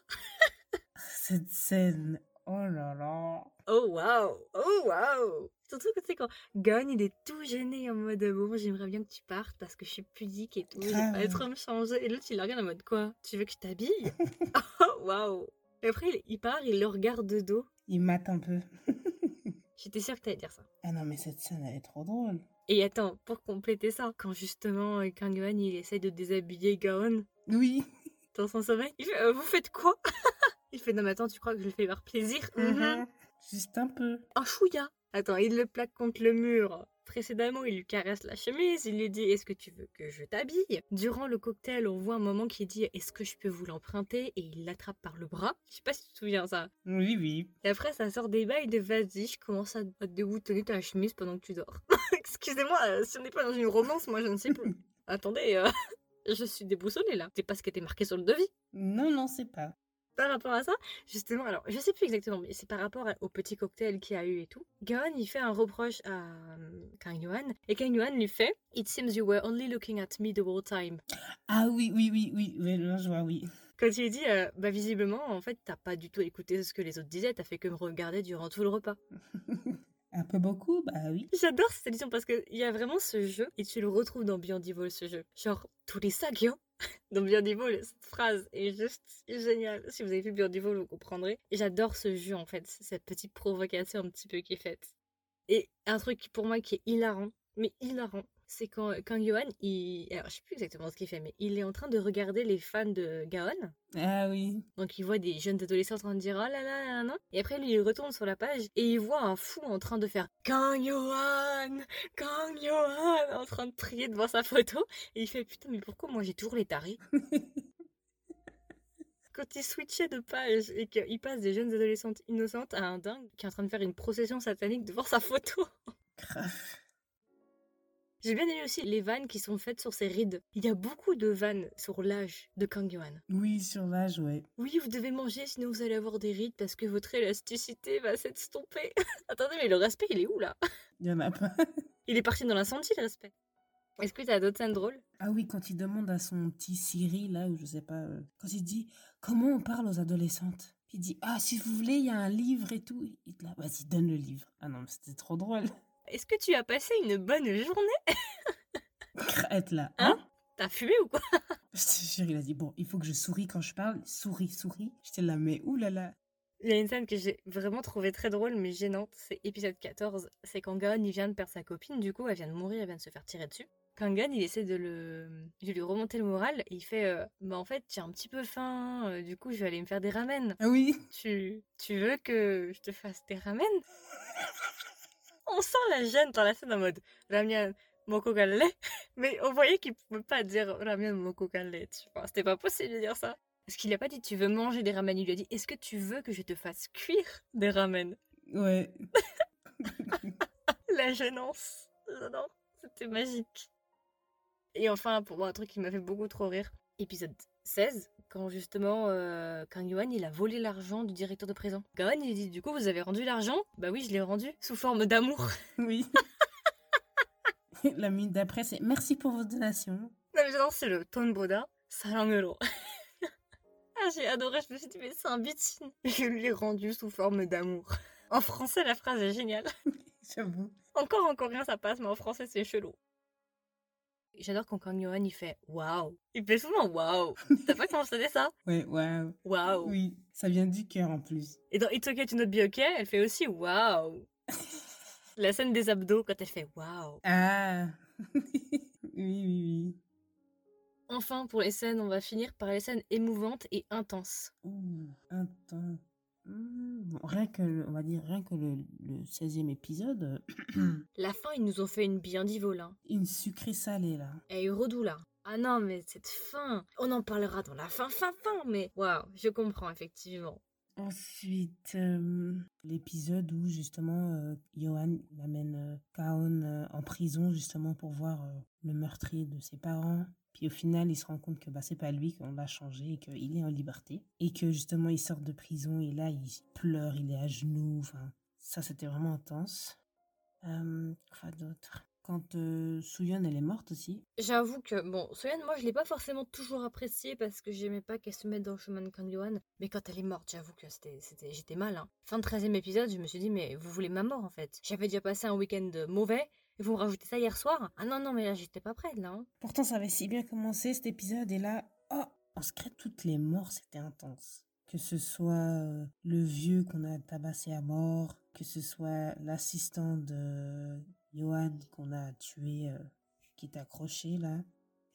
S2: cette scène. Oh là là.
S1: Oh waouh, oh waouh. Surtout que tu sais quand Gon il est tout gêné en mode bon j'aimerais bien que tu partes parce que je suis pudique et tout, je vais pas être me changer. Et l'autre il le regarde en mode quoi? Tu veux que je t'habille? Oh waouh. Et après il, part, il le regarde de dos.
S2: Il mate un peu.
S1: J'étais sûre que t'allais dire ça.
S2: Ah non, mais cette scène, elle est trop drôle.
S1: Et attends, pour compléter ça, quand justement euh, Kang Yohan il essaie de déshabiller Gaon
S2: Oui.
S1: dans son sommeil, il fait Euh, vous faites quoi? Il fait non mais attends tu crois que je le fais par plaisir? Mhm.
S2: Juste un peu.
S1: un chouïa. Attends, il le plaque contre le mur. Précédemment, il lui caresse la chemise, il lui dit Est-ce que tu veux que je t'habille? Durant le cocktail, on voit un moment qui dit Est-ce que je peux vous l'emprunter? Et il l'attrape par le bras. Je sais pas si tu te souviens ça.
S2: Oui, oui.
S1: Et après, ça sort des bails de Vas-y, je commence à te déboutonner ta chemise pendant que tu dors. Excusez-moi, euh, si on n'est pas dans une romance, moi je ne sais plus. Attendez, euh, je suis déboussolée là. C'est pas ce qui était marqué sur le devis.
S2: Non, non, c'est pas.
S1: Par rapport à ça, justement, alors je sais plus exactement, mais c'est par rapport au petit cocktail qu'il a eu et tout. Gaon il fait un reproche à euh, Kang Yuan et Kang Yuan lui fait It seems you were only looking at me the whole time.
S2: Ah oui, oui, oui, oui. oui là, je vois, oui.
S1: Quand il dit euh, Bah visiblement, en fait, t'as pas du tout écouté ce que les autres disaient, t'as fait que me regarder durant tout le repas.
S2: un peu beaucoup, bah oui.
S1: J'adore cette édition parce qu'il y a vraiment ce jeu et tu le retrouves dans Beyond Evil ce jeu. Genre, tous les sacs, hein Dans Evil, cette phrase est juste géniale. Si vous avez vu Evil, vous comprendrez. J'adore ce jeu en fait, cette petite provocation un petit peu qui est faite. Et un truc pour moi qui est hilarant, mais hilarant, c'est quand, quand Johan, il... Alors, je sais plus exactement ce qu'il fait, mais il est en train de regarder les fans de Gaon.
S2: Ah oui.
S1: Donc il voit des jeunes adolescents en train de dire oh là là là là. Et après lui il retourne sur la page et il voit un fou en train de faire Kang Yohan Kang Yohan en train de prier devant sa photo. Et il fait putain mais pourquoi moi j'ai toujours les tarés? Quand il switchait de page et qu'il passe des jeunes adolescentes innocentes à un dingue qui est en train de faire une procession satanique devant sa photo.
S2: Grave.
S1: J'ai bien aimé aussi les vannes qui sont faites sur ses rides. Il y a beaucoup de vannes sur l'âge de Kang Yuan.
S2: Oui, sur l'âge, ouais.
S1: Oui, vous devez manger sinon vous allez avoir des rides parce que votre élasticité va s'estomper. Attendez, mais le respect, il est où là?
S2: Il y en a pas.
S1: Il est parti dans l'incendie, le respect. Est-ce que t'as d'autres scènes drôles?
S2: Ah oui, quand il demande à son petit Siri, là, ou je sais pas, euh, quand il dit comment on parle aux adolescentes. Puis il dit ah si vous voulez, il y a un livre et tout. Il te là, vas-y donne le livre. Ah non, mais c'était trop drôle.
S1: Est-ce que tu as passé une bonne journée?
S2: Crête là.
S1: Hein? T'as fumé ou quoi?
S2: Je te jure, il a dit bon, il faut que je souris quand je parle. Souris, souris. J'étais là, mais oulala.
S1: Il y a une scène que j'ai vraiment trouvée très drôle mais gênante, c'est épisode 14. C'est quand Gaon il vient de perdre sa copine, du coup elle vient de mourir, elle vient de se faire tirer dessus. Kangan, il essaie de le, de lui remonter le moral et il fait euh, Bah, en fait, j'ai un petit peu faim, euh, du coup, je vais aller me faire des ramen.
S2: Ah oui.
S1: Tu, tu veux que je te fasse des ramen? On sent la gêne dans la scène en mode Ramyan Moko Galle, mais on voyait qu'il pouvait pas dire Ramyan Moko Galle, tu vois. C'était pas possible de dire ça. Parce qu'il a pas dit Tu veux manger des ramen, il lui a dit Est-ce que tu veux que je te fasse cuire des ramen?
S2: Ouais.
S1: La gênance. J'adore. C'était magique. Et enfin, pour moi, un truc qui m'a fait beaucoup trop rire, épisode 16, quand justement euh, Kang Yuan il a volé l'argent du directeur de prison. Gaon il dit du coup vous avez rendu l'argent? Bah oui je l'ai rendu sous forme d'amour.
S2: Oui. La minute d'après, c'est merci pour votre donation.
S1: Non mais j'adore c'est le Tonboda Sarangero. ah j'ai adoré, je me suis dit mais c'est un bitin. Je lui ai rendu sous forme d'amour. En français la phrase est géniale.
S2: J'avoue.
S1: Encore en coréen ça passe mais en français c'est chelou. J'adore quand Kang Yohan il fait waouh. Il fait souvent waouh. T'as pas constaté ça?
S2: Ouais, waouh.
S1: Waouh.
S2: Oui, ça vient du cœur en plus.
S1: Et dans It's Okay to not be okay, elle fait aussi waouh. La scène des abdos quand elle fait waouh.
S2: Ah. oui, oui, oui.
S1: Enfin, pour les scènes, on va finir par les scènes émouvantes et intenses.
S2: Ouh, intense. Bon, rien que, le- on va dire, rien que le, le 16e épisode,
S1: La fin, ils nous ont fait une bien dit volin.
S2: une sucrée salée là.
S1: Et redou là. Ah non, mais cette fin, on en parlera dans la fin, fin, fin, mais waouh, je comprends effectivement.
S2: Ensuite, euh, l'épisode où justement euh, Johan amène euh, Kaon en prison justement pour voir le meurtrier de ses parents. Puis au final, il se rend compte que bah, c'est pas lui qu'on l'a changé et qu'il est en liberté. Et que justement, il sort de prison et là, il pleure, il est à genoux. Ça, c'était vraiment intense. Euh, quoi d'autre? Quand euh, elle est morte aussi.
S1: J'avoue que, bon, Soyeon, moi je l'ai pas forcément toujours appréciée parce que j'aimais pas qu'elle se mette dans le chemin de Kang mais quand elle est morte, j'avoue que c'était, j'étais mal. Hein. Fin de 13 e épisode, je me suis dit, mais vous voulez ma mort en fait. J'avais déjà passé un week-end mauvais vous rajoutez ça hier soir? Ah non, non, mais là j'étais pas prête là. hein.
S2: Pourtant, ça avait si bien commencé cet épisode et là, oh, en secret, toutes les morts, c'était intense. Que ce soit euh, le vieux qu'on a tabassé à mort, que ce soit l'assistant de Johan qu'on a tué, euh, qui est accroché là.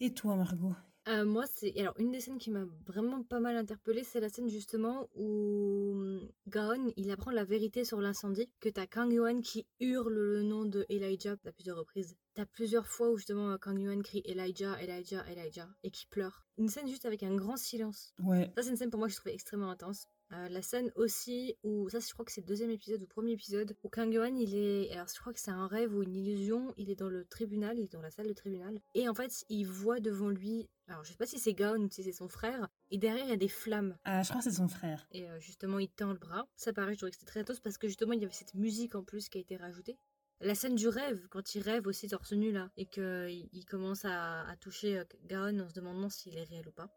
S2: Et toi, Margot?
S1: Euh, moi, c'est. Alors, une des scènes qui m'a vraiment pas mal interpellée, c'est la scène justement où hum, Gaon il apprend la vérité sur l'incendie. Que t'as Kang Yuan qui hurle le nom de Elijah à plusieurs reprises. T'as plusieurs fois où justement Kang Yuan crie Elijah, Elijah, Elijah et qui pleure. Une scène juste avec un grand silence.
S2: Ouais,
S1: Ça, c'est une scène pour moi que je trouvais extrêmement intense. Euh, la scène aussi où, ça je crois que c'est le deuxième épisode ou premier épisode, où Kang Yuan il est, alors je crois que c'est un rêve ou une illusion, il est dans le tribunal, il est dans la salle de tribunal, et en fait il voit devant lui, alors je sais pas si c'est Gaon ou si c'est son frère, et derrière il y a des flammes,
S2: ah, je crois que c'est son frère.
S1: et euh, justement il tend le bras. Ça pareil, je trouvais que c'était très intense parce que justement il y avait cette musique en plus qui a été rajoutée. La scène du rêve, quand il rêve aussi torse nu là, et qu'il il commence à, à toucher euh, Gaon en se demandant s'il est réel ou pas.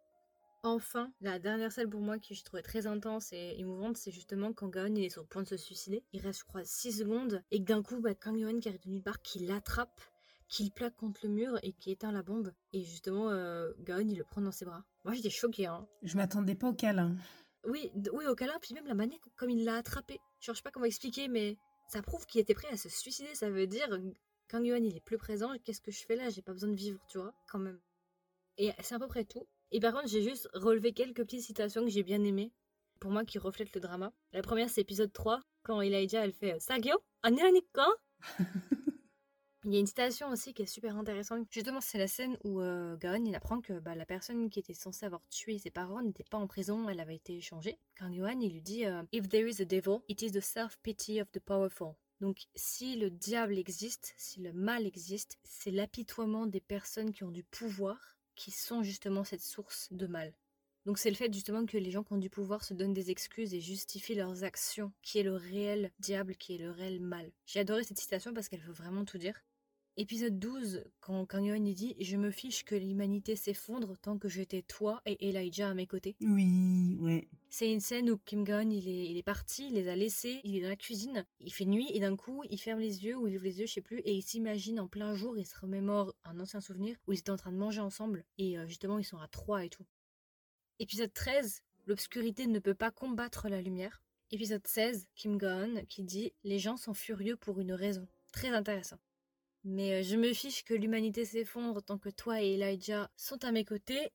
S1: Enfin, la dernière scène pour moi que je trouvais très intense et émouvante, c'est justement quand Gaon il est sur le point de se suicider. Il reste, je crois, 6 secondes, et que d'un coup, bah, Kang Yuan qui arrive de nulle part, qui l'attrape, qui le plaque contre le mur et qui éteint la bombe. Et justement, euh, Gaon il le prend dans ses bras. Moi j'étais choquée, hein.
S2: Je m'attendais pas au câlin.
S1: Oui, oui, au câlin, puis même la manière comme il l'a attrapé. Je sais pas comment expliquer, mais ça prouve qu'il était prêt à se suicider. Ça veut dire, Kang Yuan, il est plus présent. Qu'est-ce que je fais là? J'ai pas besoin de vivre, tu vois, quand même. Et c'est à peu près tout. Et par contre, j'ai juste relevé quelques petites citations que j'ai bien aimées, pour moi, qui reflètent le drama. La première, c'est épisode 3, quand Elijah, elle fait Sagyo Anéanika Il y a une citation aussi qui est super intéressante. Justement, c'est la scène où euh, Gaon il apprend que bah, la personne qui était censée avoir tué ses parents n'était pas en prison, elle avait été échangée. Quand Gaon il lui dit euh, If there is a devil, it is the self-pity of the powerful. Donc, si le diable existe, si le mal existe, c'est l'apitoiement des personnes qui ont du pouvoir qui sont justement cette source de mal. Donc c'est le fait justement que les gens qui ont du pouvoir se donnent des excuses et justifient leurs actions, qui est le réel diable, qui est le réel mal. J'ai adoré cette citation parce qu'elle veut vraiment tout dire. Épisode 12, quand Kanyon dit Je me fiche que l'humanité s'effondre tant que j'étais toi et Elijah à mes côtés.
S2: Oui, ouais.
S1: C'est une scène où Kim Gon il est, il est parti, il les a laissés, il est dans la cuisine, il fait nuit et d'un coup il ferme les yeux ou il ouvre les yeux, je sais plus, et il s'imagine en plein jour, il se remémore un ancien souvenir où ils étaient en train de manger ensemble et euh, justement ils sont à trois et tout. Épisode 13, l'obscurité ne peut pas combattre la lumière. Épisode 16, Kim Gon qui dit Les gens sont furieux pour une raison. Très intéressant. Mais euh, je me fiche que l'humanité s'effondre tant que toi et Elijah sont à mes côtés.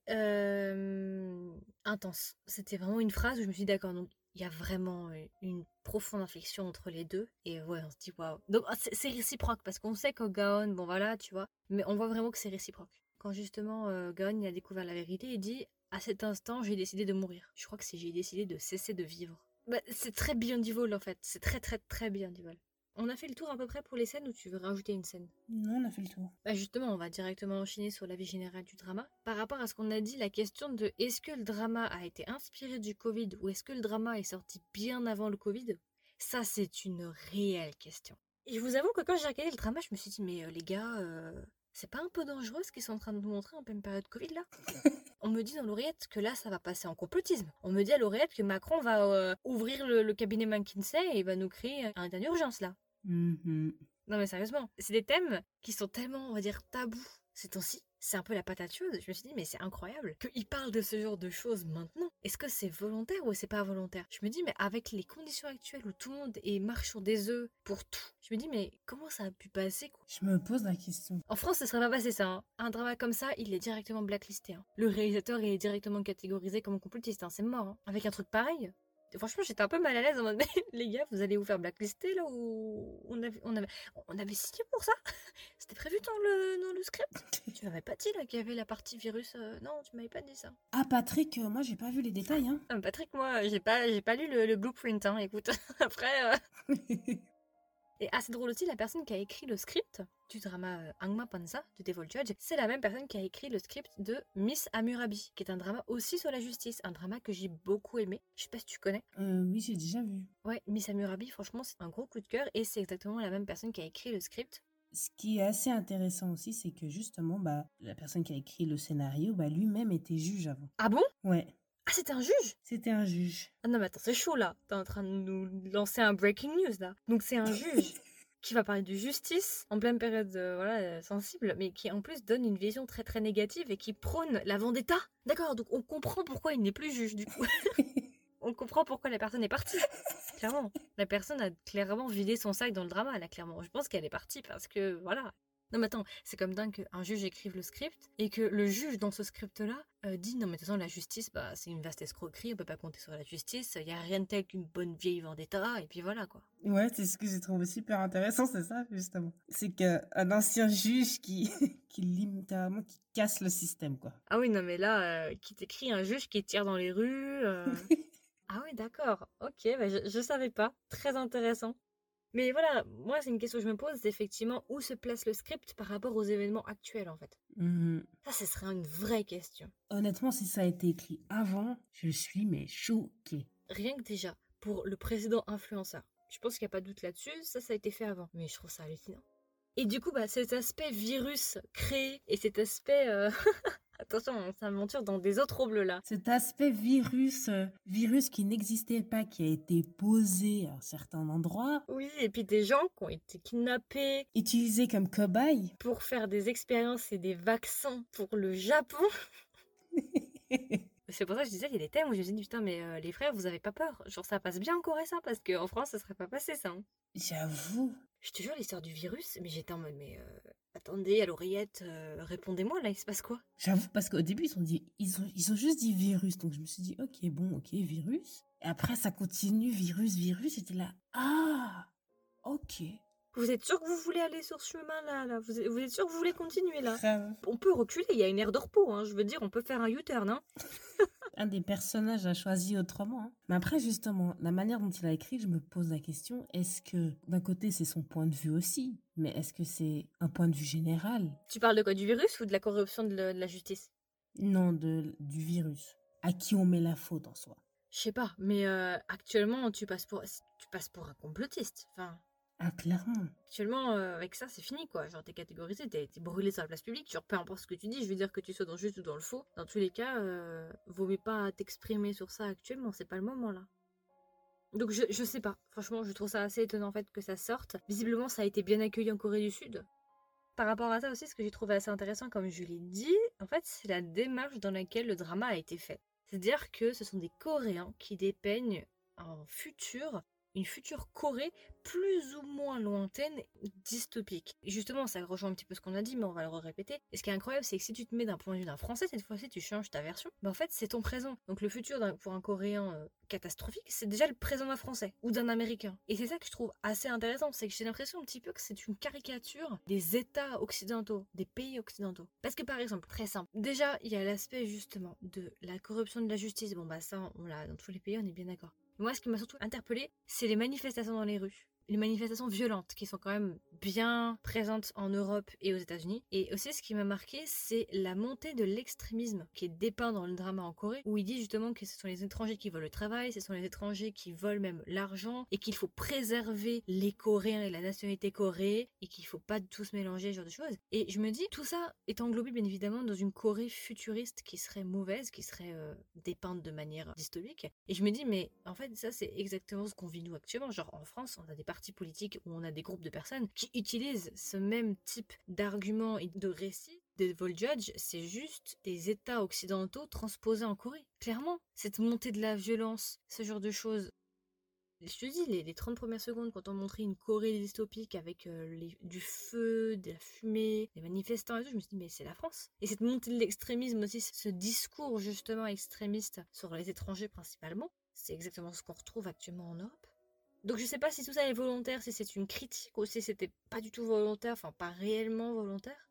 S1: Intense. C'était vraiment une phrase où je me suis d'accord, donc il y a vraiment euh, une profonde inflexion entre les deux. Et ouais, on se dit waouh. Donc ah, c'est réciproque parce qu'on sait qu'au Gaon, bon voilà, tu vois. Mais on voit vraiment que c'est réciproque. Quand justement euh, Gaon a découvert la vérité, il dit à cet instant, j'ai décidé de mourir. Je crois que c'est j'ai décidé de cesser de vivre. Bah, c'est très bien du vol en fait. C'est très très très bien du vol. On a fait le tour à peu près pour les scènes ou tu veux rajouter une scène?
S2: Non, on a fait le tour.
S1: Bah justement, on va directement enchaîner sur la vie générale du drama. Par rapport à ce qu'on a dit, la question de est-ce que le drama a été inspiré du Covid ou est-ce que le drama est sorti bien avant le Covid? Ça, c'est une réelle question. Et je vous avoue que quand j'ai regardé le drama, je me suis dit, mais euh, les gars, euh, c'est pas un peu dangereux ce qu'ils sont en train de nous montrer en pleine période Covid là? On me dit dans l'oreillette que là ça va passer en complotisme. On me dit à l'oreillette que Macron va euh, ouvrir le, le, cabinet McKinsey et va nous créer un état d'urgence là.
S2: Mhm.
S1: Non mais sérieusement, c'est des thèmes qui sont tellement, on va dire, tabous ces temps-ci. C'est un peu la patate chaude. Je me suis dit, mais c'est incroyable qu'ils parlent de ce genre de choses maintenant. Est-ce que c'est volontaire ou c'est pas volontaire? Je me dis, mais avec les conditions actuelles où tout le monde est marche sur des œufs pour tout, je me dis, mais comment ça a pu passer quoi?
S2: Je me pose la question.
S1: En France, ce serait pas passé ça. hein. Un drama comme ça, il est directement blacklisté. hein. Le réalisateur il est directement catégorisé comme complotiste. hein. C'est mort. Avec un truc pareil, Franchement, j'étais un peu mal à l'aise en mode, mais les gars, vous allez vous faire blacklister là ou on avait, on avait, on avait signé pour ça? C'était prévu dans le, dans le script? Tu m'avais pas dit là qu'il y avait la partie virus euh, Non, tu m'avais pas dit ça.
S2: Ah, Patrick, euh, moi j'ai pas vu les détails, hein.
S1: Ah, Patrick, moi, j'ai pas, j'ai pas lu le, le blueprint, hein, écoute. Après. euh, Et assez drôle aussi, la personne qui a écrit le script du drama euh, Angma Panza de Devil Judge, c'est la même personne qui a écrit le script de Miss Amurabi, qui est un drama aussi sur la justice, un drama que j'ai beaucoup aimé. Je sais pas si tu connais.
S2: Euh, oui, j'ai déjà vu.
S1: Ouais, Miss Amurabi, franchement, c'est un gros coup de cœur et c'est exactement la même personne qui a écrit le script.
S2: Ce qui est assez intéressant aussi, c'est que justement, bah, la personne qui a écrit le scénario, bah, lui-même était juge avant.
S1: Ah bon?
S2: Ouais,
S1: Ah, c'était un juge?
S2: C'était un juge.
S1: Ah non, mais attends, c'est chaud là. T'es en train de nous lancer un breaking news là. Donc c'est un juge qui va parler de justice en pleine période euh, voilà, euh, sensible, mais qui en plus donne une vision très très négative et qui prône la vendetta. D'accord, donc on comprend pourquoi il n'est plus juge du coup. on comprend pourquoi la personne est partie. Clairement. La personne a clairement vidé son sac dans le drama, là, clairement. Je pense qu'elle est partie parce que, voilà. Non, mais attends, c'est comme dingue qu'un juge écrive le script et que le juge, dans ce script-là, euh, dit non, mais de toute façon, la justice, bah, c'est une vaste escroquerie, on peut pas compter sur la justice, il y a rien de tel qu'une bonne vieille vendetta, et puis voilà, quoi.
S2: Ouais, c'est ce que j'ai trouvé super intéressant, c'est ça, justement. C'est qu'un ancien juge qui, qui littéralement, qui casse le système, quoi.
S1: Ah oui, non, mais là, euh, qui t'écrit un juge qui tire dans les rues. euh. ah oui, d'accord. Ok, bah, je, je savais pas. Très intéressant. Mais voilà, moi, c'est une question que je me pose, c'est effectivement où se place le script par rapport aux événements actuels, en fait.
S2: Mhm.
S1: Ça, ce serait une vraie question.
S2: Honnêtement, si ça a été écrit avant, je suis mais choquée.
S1: Rien que déjà, pour le précédent influenceur, je pense qu'il n'y a pas de doute là-dessus, ça, ça a été fait avant. Mais je trouve ça hallucinant. Et du coup, bah, cet aspect virus créé et cet aspect... euh, Attention, on s'aventure dans des eaux troubles là.
S2: Cet aspect virus, euh, virus qui n'existait pas, qui a été posé à certains endroits,
S1: Oui, et puis des gens qui ont été kidnappés
S2: utilisé comme cobaye.
S1: pour faire des expériences et des vaccins pour le Japon. C'est pour ça que je disais, il y a des thèmes où je me suis dit, putain, mais euh, les frères, vous avez pas peur? Genre, ça passe bien en Corée, ça, parce qu'en France, ça serait pas passé, ça. hein.
S2: J'avoue.
S1: Je te jure, l'histoire du virus, mais j'étais en mode, mais euh, attendez, à l'oreillette, euh, répondez-moi, là, il se passe quoi?
S2: J'avoue, parce qu'au début, ils ont, dit, ils, ont, ils ont juste dit virus. Donc je me suis dit, ok, bon, ok, virus. Et après, ça continue, virus, virus. J'étais là, ah, ok.
S1: Vous êtes sûr que vous voulez aller sur ce chemin-là là? Vous, êtes, vous êtes sûr que vous voulez continuer là?
S2: Grave.
S1: On peut reculer, il y a une aire de repos, hein. je veux dire, on peut faire un U-turn. Hein.
S2: Un des personnages a choisi autrement. hein. Mais après, justement, la manière dont il a écrit, je me pose la question, est-ce que d'un côté, c'est son point de vue aussi Mais est-ce que c'est un point de vue général?
S1: Tu parles de quoi? Du virus ou de la corruption de, le- de la justice?
S2: Non, de, du virus. À qui on met la faute en soi
S1: Je sais pas, mais euh, actuellement, tu passes pour, tu passes pour un complotiste. Enfin,
S2: Ah, clairement.
S1: actuellement, euh, avec ça, c'est fini quoi. Genre, t'es catégorisé, t'es brûlé sur la place publique. Genre, peu importe ce que tu dis, je veux dire que tu sois dans le juste ou dans le faux. Dans tous les cas, euh, vaut mieux pas t'exprimer sur ça actuellement, c'est pas le moment là. Donc, je, je sais pas. Franchement, je trouve ça assez étonnant en fait que ça sorte. Visiblement, ça a été bien accueilli en Corée du Sud. Par rapport à ça aussi, ce que j'ai trouvé assez intéressant, comme je l'ai dit, en fait, c'est la démarche dans laquelle le drama a été fait. C'est-à-dire que ce sont des Coréens qui dépeignent un futur, une future Corée plus ou moins lointaine, dystopique. Justement, ça rejoint un petit peu ce qu'on a dit, mais on va le répéter. Et ce qui est incroyable, c'est que si tu te mets d'un point de vue d'un Français, cette fois-ci, tu changes ta version, mais en fait, c'est ton présent. Donc le futur pour un Coréen euh, catastrophique, c'est déjà le présent d'un Français ou d'un Américain. Et c'est ça que je trouve assez intéressant, c'est que j'ai l'impression un petit peu que c'est une caricature des États occidentaux, des pays occidentaux. Parce que par exemple, très simple, déjà, il y a l'aspect justement de la corruption de la justice. Bon bah ça, on l'a dans tous les pays, on est bien d'accord. Moi, ce qui m'a surtout interpellé, c'est les manifestations dans les rues. Les manifestations violentes qui sont quand même bien présentes en Europe et aux États-Unis. Et aussi, ce qui m'a marqué, c'est la montée de l'extrémisme qui est dépeint dans le drama en Corée, où il dit justement que ce sont les étrangers qui volent le travail, ce sont les étrangers qui volent même l'argent, et qu'il faut préserver les Coréens et la nationalité coréenne, et qu'il faut pas tous mélanger ce genre de choses. Et je me dis, tout ça est englobé bien évidemment dans une Corée futuriste qui serait mauvaise, qui serait euh, dépeinte de manière dystopique. Et je me dis, mais en fait, ça c'est exactement ce qu'on vit nous actuellement. Genre en France, on a des partis politiques où on a des groupes de personnes qui utilisent ce même type d'arguments et de récits. Des Judge, c'est juste des États occidentaux transposés en Corée. Clairement, cette montée de la violence, ce genre de choses. Je te dis, les, les 30 premières secondes, quand on montrait une Corée dystopique avec euh, du feu, de la fumée, des manifestants et tout, je me suis dit, mais c'est la France. Et cette montée de l'extrémisme aussi, ce discours justement extrémiste sur les étrangers principalement, c'est exactement ce qu'on retrouve actuellement en Europe. Donc je sais pas si tout ça est volontaire, si c'est une critique ou si c'était pas du tout volontaire, enfin pas réellement volontaire.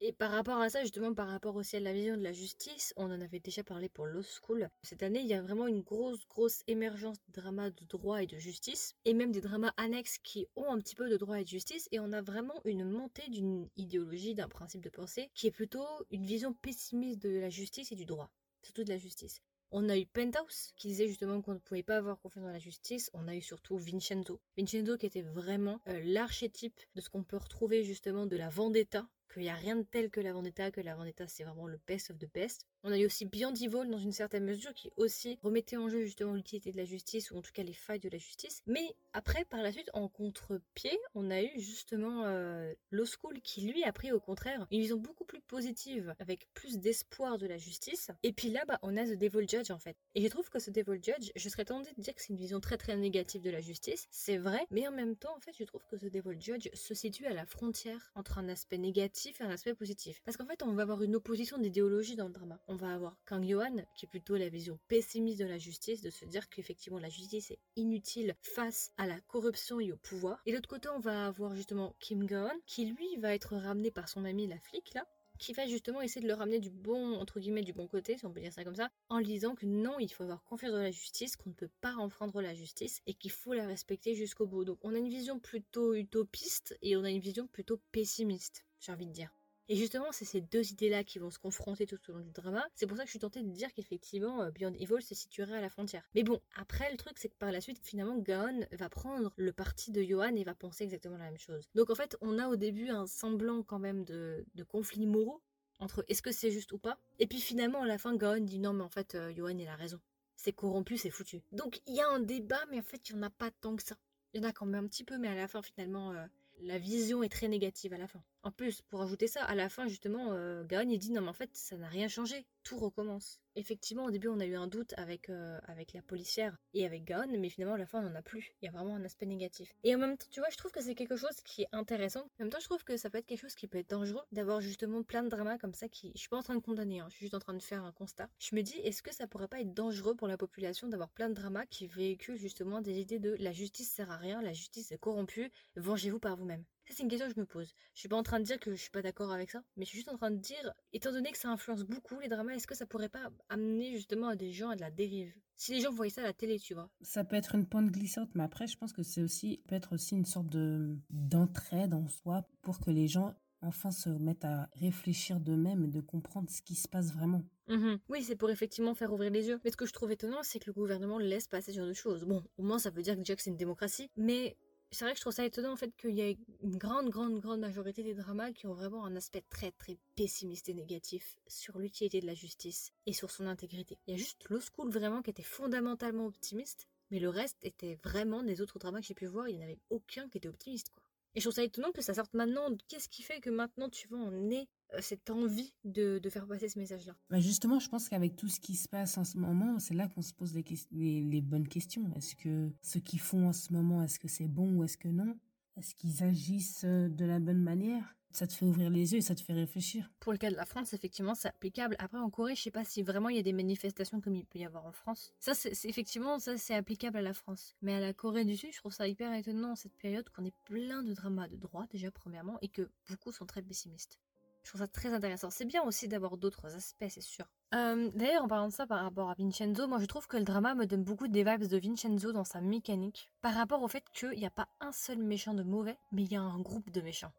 S1: Et par rapport à ça, justement, par rapport aussi à la vision de la justice, on en avait déjà parlé pour Law School. Cette année, il y a vraiment une grosse, grosse émergence de dramas de droit et de justice, et même des dramas annexes qui ont un petit peu de droit et de justice, et on a vraiment une montée d'une idéologie, d'un principe de pensée, qui est plutôt une vision pessimiste de la justice et du droit, surtout de la justice. On a eu Penthouse qui disait justement qu'on ne pouvait pas avoir confiance dans la justice. On a eu surtout Vincenzo. Vincenzo qui était vraiment euh, l'archétype de ce qu'on peut retrouver justement de la vendetta. Qu'il n'y a rien de tel que la vendetta, que la vendetta c'est vraiment le best of the best. On a eu aussi Beyond Evil dans une certaine mesure qui aussi remettait en jeu justement l'utilité de la justice ou en tout cas les failles de la justice. Mais après par la suite en contre-pied on a eu justement euh, School qui lui a pris au contraire une vision beaucoup plus positive avec plus d'espoir de la justice. Et puis là bah on a The Devil Judge en fait. Et je trouve que ce Devil Judge, je serais tentée de dire que c'est une vision très très négative de la justice. C'est vrai, mais en même temps en fait je trouve que ce Devil Judge se situe à la frontière entre un aspect négatif et un aspect positif. Parce qu'en fait on va avoir une opposition d'idéologie dans le drama on va avoir Kang Yohan, qui est plutôt la vision pessimiste de la justice, de se dire qu'effectivement la justice est inutile face à la corruption et au pouvoir. Et de l'autre côté, on va avoir justement Kim Go-eun, qui lui va être ramené par son ami la flic là, qui va justement essayer de le ramener du bon, entre guillemets, du bon côté, si on peut dire ça comme ça, en lui disant que non, il faut avoir confiance dans la justice, qu'on ne peut pas enfreindre la justice et qu'il faut la respecter jusqu'au bout. Donc on a une vision plutôt utopiste et on a une vision plutôt pessimiste, j'ai envie de dire. Et justement, c'est ces deux idées-là qui vont se confronter tout au long du drama. C'est pour ça que je suis tentée de dire qu'effectivement, euh, Beyond Evil se situerait à la frontière. Mais bon, après, le truc, c'est que par la suite, finalement, Gaon va prendre le parti de Johan et va penser exactement la même chose. Donc en fait, on a au début un semblant quand même de, de conflit moraux entre est-ce que c'est juste ou pas. Et puis finalement, à la fin, Gaon dit non, mais en fait, euh, Johan, il a raison. C'est corrompu, c'est foutu. Donc il y a un débat, mais en fait, il n'y en a pas tant que ça. Il y en a quand même un petit peu, mais à la fin, finalement, euh, la vision est très négative à la fin. En plus, pour ajouter ça, à la fin, justement, euh, Gaon, il dit non, mais en fait, ça n'a rien changé. Tout recommence. Effectivement, au début, on a eu un doute avec, euh, avec la policière et avec Gaon, mais finalement, à la fin, on n'en a plus. Il y a vraiment un aspect négatif. Et en même temps, tu vois, je trouve que c'est quelque chose qui est intéressant. En même temps, je trouve que ça peut être quelque chose qui peut être dangereux d'avoir justement plein de dramas comme ça qui. Je suis pas en train de condamner, hein, je suis juste en train de faire un constat. Je me dis, est-ce que ça pourrait pas être dangereux pour la population d'avoir plein de dramas qui véhiculent justement des idées de la justice sert à rien, la justice est corrompue, vengez-vous par vous-même c'est une question que je me pose. Je suis pas en train de dire que je suis pas d'accord avec ça, mais je suis juste en train de dire, étant donné que ça influence beaucoup les dramas, est-ce que ça pourrait pas amener justement à des gens à de la dérive? Si les gens voyaient ça à la télé, tu vois.
S2: Ça peut être une pente glissante, mais après, je pense que c'est aussi peut être aussi une sorte de d'entraide en soi pour que les gens enfin se mettent à réfléchir d'eux-mêmes et de comprendre ce qui se passe vraiment.
S1: Mmh oui, c'est pour effectivement faire ouvrir les yeux. Mais ce que je trouve étonnant, c'est que le gouvernement laisse passer ce genre de choses. Bon, au moins ça veut dire que déjà que c'est une démocratie, mais c'est vrai que je trouve ça étonnant en fait qu'il y ait une grande, grande, grande majorité des dramas qui ont vraiment un aspect très, très pessimiste et négatif sur l'utilité de la justice et sur son intégrité. Il y a juste Low School vraiment qui était fondamentalement optimiste, mais le reste était vraiment des autres dramas que j'ai pu voir, il n'y en avait aucun qui était optimiste quoi. Et je trouve ça étonnant que ça sorte maintenant. Qu'est-ce qui fait que maintenant tu vois on est euh, cette envie de, de, faire passer ce message-là
S2: bah Justement, je pense qu'avec tout ce qui se passe en ce moment, c'est là qu'on se pose les, les, les bonnes questions. Est-ce que ce qu'ils font en ce moment, est-ce que c'est bon ou est-ce que non? Est-ce qu'ils agissent euh, de la bonne manière? Ça te fait ouvrir les yeux et ça te fait réfléchir.
S1: Pour le cas de la France, effectivement, c'est applicable. Après, en Corée, je sais pas si vraiment il y a des manifestations comme il peut y avoir en France. Ça, c'est effectivement, ça, c'est applicable à la France. Mais à la Corée du Sud, je trouve ça hyper étonnant, cette période, qu'on ait plein de dramas de droit, déjà, premièrement, et que beaucoup sont très pessimistes. Je trouve ça très intéressant. C'est bien aussi d'avoir d'autres aspects, c'est sûr. Euh, d'ailleurs, en parlant de ça par rapport à Vincenzo, moi je trouve que le drama me donne beaucoup des vibes de Vincenzo dans sa mécanique, par rapport au fait qu'il n'y a pas un seul méchant de mauvais, mais il y a un groupe de méchants.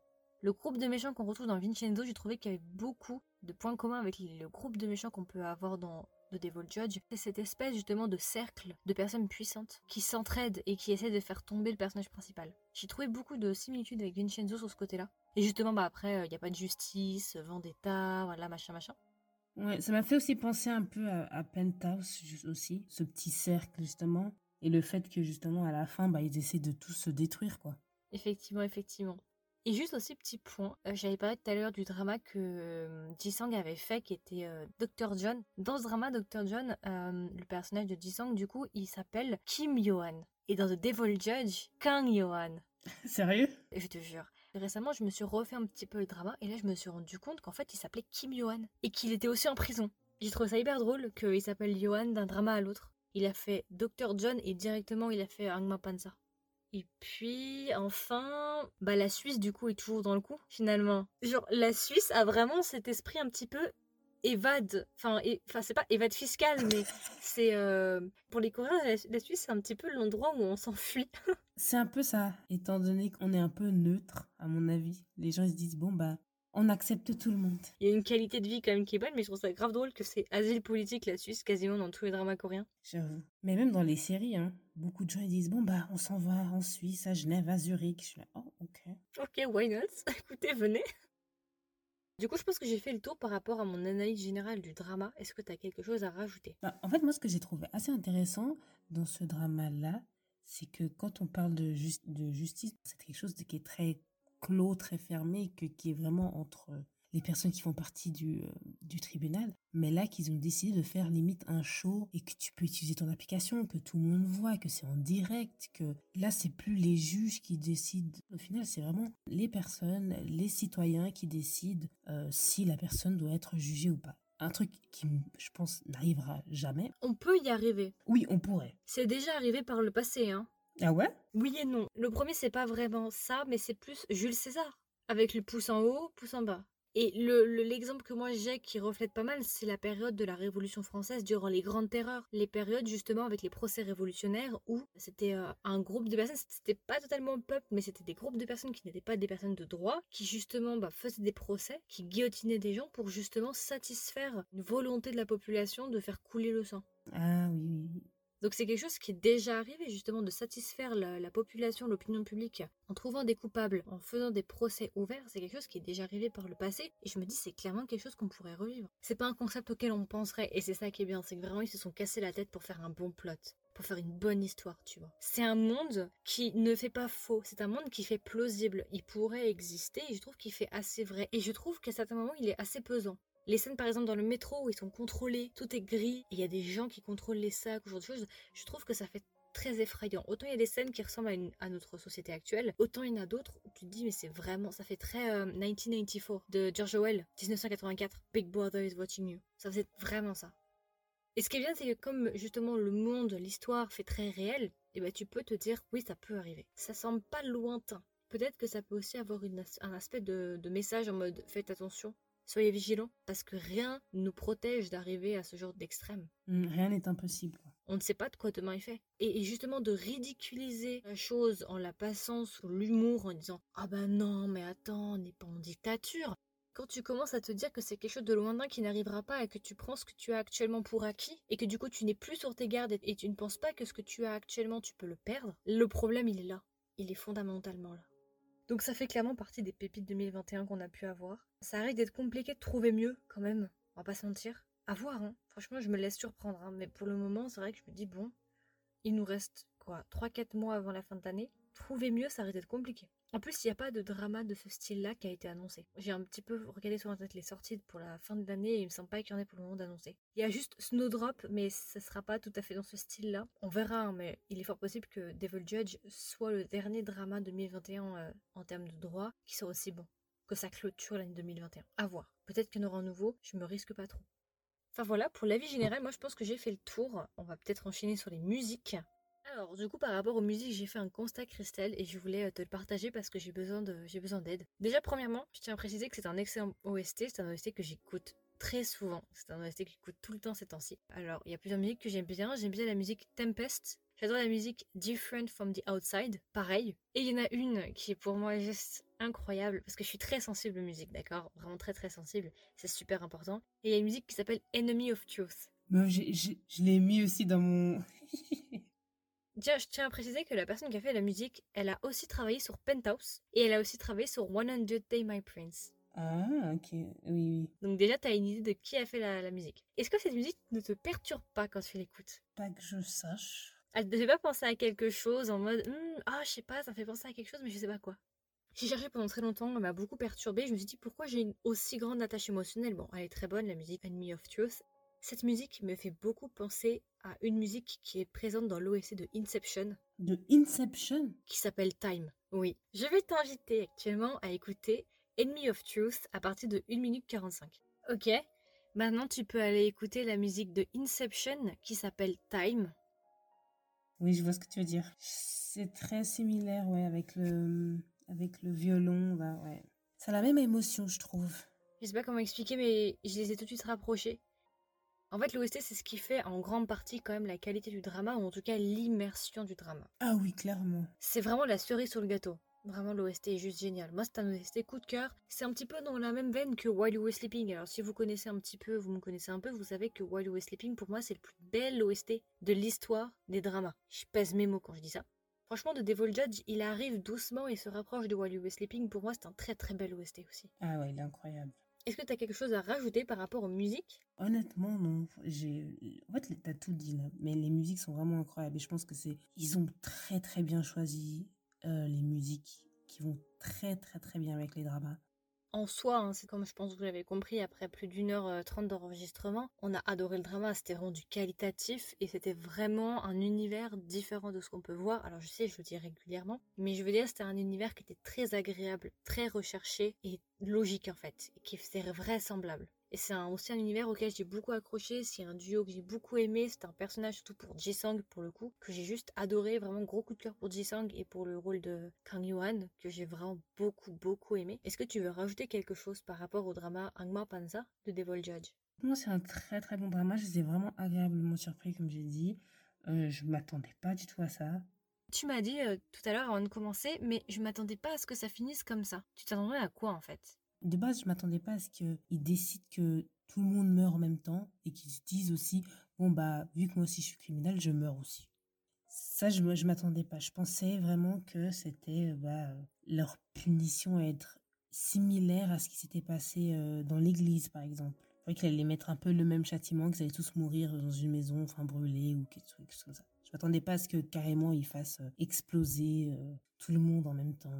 S1: Le groupe de méchants qu'on retrouve dans Vincenzo, j'ai trouvé qu'il y avait beaucoup de points communs avec le groupe de méchants qu'on peut avoir dans The Devil Judge. C'est cette espèce justement de cercle de personnes puissantes qui s'entraident et qui essaient de faire tomber le personnage principal. J'ai trouvé beaucoup de similitudes avec Vincenzo sur ce côté-là. Et justement, bah après, il euh, n'y a pas de justice, vendetta, voilà, machin, machin.
S2: Ouais, ça m'a fait aussi penser un peu à, Penthouse aussi, ce petit cercle justement, et le fait que justement à la fin, bah, ils essaient de tous se détruire, quoi.
S1: Effectivement, effectivement. Et juste aussi petit point, euh, j'avais parlé tout à l'heure du drama que euh, Jisang avait fait, qui était Dr John. Dans ce drama, Dr John, le personnage de Jisang, du coup, il s'appelle Kim Yohan. Et dans The Devil Judge, Kang Yohan.
S2: Sérieux?
S1: Je te jure. Récemment, je me suis refait un petit peu le drama et là, je me suis rendu compte qu'en fait, il s'appelait Kim Yohan et qu'il était aussi en prison. J'ai trouvé ça hyper drôle qu'il s'appelle Yohan d'un drama à l'autre. Il a fait Dr. John et directement, il a fait Angma Panza. Et puis, enfin, bah la Suisse, du coup, est toujours dans le coup, finalement. Genre, la Suisse a vraiment cet esprit un petit peu évade, enfin, enfin c'est pas évade fiscal, mais c'est euh, pour les Coréens, la, Suisse c'est un petit peu l'endroit où on s'enfuit.
S2: c'est un peu ça, étant donné qu'on est un peu neutre, à mon avis. Les gens ils se disent bon bah on accepte tout le monde.
S1: Il y a une qualité de vie quand même qui est bonne, mais je trouve ça grave drôle que c'est asile politique la Suisse quasiment dans tous les dramas coréens.
S2: J'avoue. Mais même dans les séries, hein, beaucoup de gens ils disent bon bah on s'en va en Suisse, à Genève, à Zurich. Je suis là oh ok.
S1: Ok why not? Écoutez venez. Du coup, je pense que j'ai fait le tour par rapport à mon analyse générale du drama. Est-ce que tu as quelque chose à rajouter?
S2: Bah, En fait, moi, ce que j'ai trouvé assez intéressant dans ce drama-là, c'est que quand on parle de, de justice, c'est quelque chose qui est très clos, très fermé, que, qui est vraiment entre les personnes qui font partie du, euh, du tribunal, mais là qu'ils ont décidé de faire limite un show et que tu peux utiliser ton application, que tout le monde voit, que c'est en direct, que là c'est plus les juges qui décident. Au final, c'est vraiment les personnes, les citoyens qui décident euh, si la personne doit être jugée ou pas. Un truc qui, je pense, n'arrivera jamais.
S1: On peut y arriver.
S2: Oui, on pourrait.
S1: C'est déjà arrivé par le passé, hein.
S2: Ah ouais?
S1: Oui et non. Le premier, c'est pas vraiment ça, mais c'est plus Jules César. Avec le pouce en haut, pouce en bas. Et le, l'exemple que moi j'ai qui reflète pas mal, c'est la période de la Révolution française durant les grandes terreurs. Les périodes justement avec les procès révolutionnaires où c'était euh, un groupe de personnes, c'était pas totalement peuple, mais c'était des groupes de personnes qui n'étaient pas des personnes de droit, qui justement bah, faisaient des procès, qui guillotinaient des gens pour justement satisfaire une volonté de la population de faire couler le sang.
S2: Ah oui, oui.
S1: Donc c'est quelque chose qui est déjà arrivé justement de satisfaire la, la population, l'opinion publique en trouvant des coupables, en faisant des procès ouverts, c'est quelque chose qui est déjà arrivé par le passé et je me dis c'est clairement quelque chose qu'on pourrait revivre. C'est pas un concept auquel on penserait et c'est ça qui est bien, c'est que vraiment ils se sont cassés la tête pour faire un bon plot pour faire une bonne histoire, tu vois. C'est un monde qui ne fait pas faux, c'est un monde qui fait plausible. Il pourrait exister et je trouve qu'il fait assez vrai. Et je trouve qu'à certains moments, il est assez pesant. Les scènes, par exemple, dans le métro où ils sont contrôlés, tout est gris, il y a des gens qui contrôlent les sacs, ou genre de choses, je trouve que ça fait très effrayant. Autant il y a des scènes qui ressemblent à, notre société actuelle, autant il y en a d'autres où tu te dis, mais c'est vraiment, ça fait très 1994 euh, de George Orwell, 1984, Big Brother is watching you. Ça faisait vraiment ça. Et ce qui est bien, c'est que comme justement le monde, l'histoire fait très réel, et eh ben, tu peux te dire, oui, ça peut arriver. Ça semble pas lointain. Peut-être que ça peut aussi avoir un aspect de, message en mode faites attention, soyez vigilants, parce que rien ne nous protège d'arriver à ce genre d'extrême.
S2: Mmh, rien n'est impossible.
S1: On ne sait pas de quoi demain est fait. Et, justement de ridiculiser la chose en la passant sous l'humour, en disant ah ben non, mais attends, on n'est pas en dictature. Quand tu commences à te dire que c'est quelque chose de lointain qui n'arrivera pas et que tu prends ce que tu as actuellement pour acquis et que du coup tu n'es plus sur tes gardes et tu ne penses pas que ce que tu as actuellement tu peux le perdre, le problème il est là. Il est fondamentalement là. Donc ça fait clairement partie des pépites 2021 qu'on a pu avoir. Ça risque d'être compliqué de trouver mieux quand même, on va pas se mentir. À voir, hein. Franchement, je me laisse surprendre, hein. mais pour le moment, c'est vrai que je me dis, bon, il nous reste quoi 3-4 mois avant la fin de l'année. Trouver mieux, ça risque d'être compliqué. En plus, il n'y a pas de drama de ce style-là qui a été annoncé. J'ai un petit peu regardé sur internet les sorties pour la fin de l'année et il me semble pas qu'il y en ait pour le moment d'annoncer. Il y a juste Snowdrop, mais ce sera pas tout à fait dans ce style-là. On verra, hein, mais il est fort possible que Devil Judge soit le dernier drama 2021 euh, en termes de droit qui soit aussi bon que ça clôture l'année 2021. À voir. Peut-être qu'il y en aura un nouveau, je me risque pas trop. Enfin voilà, pour l'avis général, moi je pense que j'ai fait le tour. On va peut-être enchaîner sur les musiques. Alors, du coup, par rapport aux musiques, j'ai fait un constat, Christelle, et je voulais te le partager parce que j'ai besoin de, j'ai besoin d'aide. Déjà, premièrement, je tiens à préciser que c'est un excellent OST, c'est un OST que j'écoute très souvent. C'est un OST que j'écoute tout le temps ces temps-ci. Alors, il y a plusieurs musiques que j'aime bien. J'aime bien la musique Tempest. J'adore la musique Different from the Outside, pareil. Et il y en a une qui est pour moi juste incroyable parce que je suis très sensible aux musiques, d'accord? Vraiment très très sensible. C'est super important. Et il y a une musique qui s'appelle Enemy of Truth.
S2: je l'ai mis aussi dans mon.
S1: Tiens, je tiens à préciser que la personne qui a fait la musique, elle a aussi travaillé sur Penthouse et elle a aussi travaillé sur 100 Day My Prince.
S2: Ah, ok, oui, oui.
S1: Donc déjà, tu as une idée de qui a fait la, musique. Est-ce que cette musique ne te perturbe pas quand tu l'écoutes?
S2: Pas que je sache.
S1: Elle ne fait pas penser à quelque chose en mode hmm, Ah, je sais pas, ça me fait penser à quelque chose, mais je sais pas quoi. J'ai cherché pendant très longtemps, elle m'a beaucoup perturbée. Je me suis dit pourquoi j'ai une aussi grande attache émotionnelle? Bon, elle est très bonne, la musique Enemy of Truth. Cette musique me fait beaucoup penser à une musique qui est présente dans l'OSC de Inception.
S2: De Inception?
S1: Qui s'appelle Time. Oui. Je vais t'inviter actuellement à écouter Enemy of Truth à partir de 1 minute 45. Ok Maintenant, tu peux aller écouter la musique de Inception qui s'appelle Time.
S2: Oui, je vois ce que tu veux dire. C'est très similaire, ouais, avec le, avec le violon, bah, ouais. Ça a la même émotion, je trouve.
S1: Je sais pas comment expliquer, mais je les ai tout de suite rapprochés. En fait, l'OST, c'est ce qui fait en grande partie quand même la qualité du drama, ou en tout cas l'immersion du drama.
S2: Ah oui, clairement.
S1: C'est vraiment la cerise sur le gâteau. Vraiment, l'OST est juste génial. Moi, c'est un OST coup de cœur. C'est un petit peu dans la même veine que While You Were Sleeping. Alors, si vous connaissez un petit peu, vous me connaissez un peu, vous savez que While You Were Sleeping, pour moi, c'est le plus bel OST de l'histoire des dramas. Je pèse mes mots quand je dis ça. Franchement, de Devil Judge, il arrive doucement et se rapproche de While You Were Sleeping. Pour moi, c'est un très très bel OST aussi.
S2: Ah ouais, il est incroyable.
S1: Est-ce que tu as quelque chose à rajouter par rapport aux musiques?
S2: Honnêtement, non. J'ai... En fait, tu as tout dit là. Mais les musiques sont vraiment incroyables. Et je pense que c'est. Ils ont très très bien choisi euh, les musiques qui vont très très très bien avec les dramas
S1: en soi, hein, c'est comme je pense que vous l'avez compris, après plus d'une heure euh, trente d'enregistrement, on a adoré le drama, c'était vraiment du qualitatif et c'était vraiment un univers différent de ce qu'on peut voir. Alors je sais, je le dis régulièrement, mais je veux dire, c'était un univers qui était très agréable, très recherché et logique en fait, et qui faisait vraisemblable. Et c'est aussi un univers auquel j'ai beaucoup accroché. C'est un duo que j'ai beaucoup aimé. C'est un personnage surtout pour Ji-sang pour le coup que j'ai juste adoré. Vraiment gros coup de cœur pour Ji-sang et pour le rôle de Kang Yuan que j'ai vraiment beaucoup beaucoup aimé. Est-ce que tu veux rajouter quelque chose par rapport au drama Angma Panza de Devil Judge?
S2: Moi c'est un très très bon drama. Je suis vraiment agréablement surpris comme j'ai dit. Euh, je m'attendais pas du tout à ça.
S1: Tu m'as dit euh, tout à l'heure avant de commencer, mais je m'attendais pas à ce que ça finisse comme ça. Tu t'attendais à quoi en fait?
S2: De base, je m'attendais pas à ce qu'ils décident que tout le monde meurt en même temps et qu'ils se disent aussi, bon bah vu que moi aussi je suis criminel, je meurs aussi. Ça, je ne m'attendais pas. Je pensais vraiment que c'était bah, leur punition à être similaire à ce qui s'était passé dans l'église, par exemple. Je qu'ils allaient mettre un peu le même châtiment, qu'ils allaient tous mourir dans une maison, enfin brûlée ou quelque chose comme ça. Je m'attendais pas à ce que carrément ils fassent exploser tout le monde en même temps.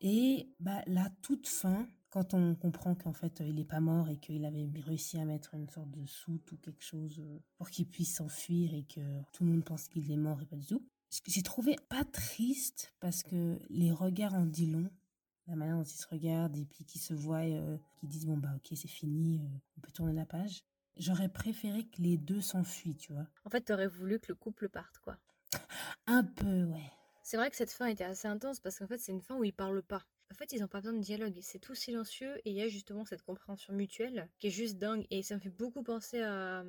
S2: Et bah, la toute fin, quand on comprend qu'en fait il n'est pas mort et qu'il avait réussi à mettre une sorte de soute ou quelque chose euh, pour qu'il puisse s'enfuir et que tout le monde pense qu'il est mort et pas du tout. J'ai trouvé pas triste parce que les regards en dit long, la manière dont ils se regardent et puis qu'ils se voient, euh, qu'ils disent bon bah ok c'est fini, euh, on peut tourner la page. J'aurais préféré que les deux s'enfuient, tu vois.
S1: En fait, t'aurais voulu que le couple parte, quoi.
S2: Un peu, ouais.
S1: C'est vrai que cette fin était assez intense parce qu'en fait, c'est une fin où ils parlent pas. En fait, ils n'ont pas besoin de dialogue, c'est tout silencieux et il y a justement cette compréhension mutuelle qui est juste dingue et ça me fait beaucoup penser à,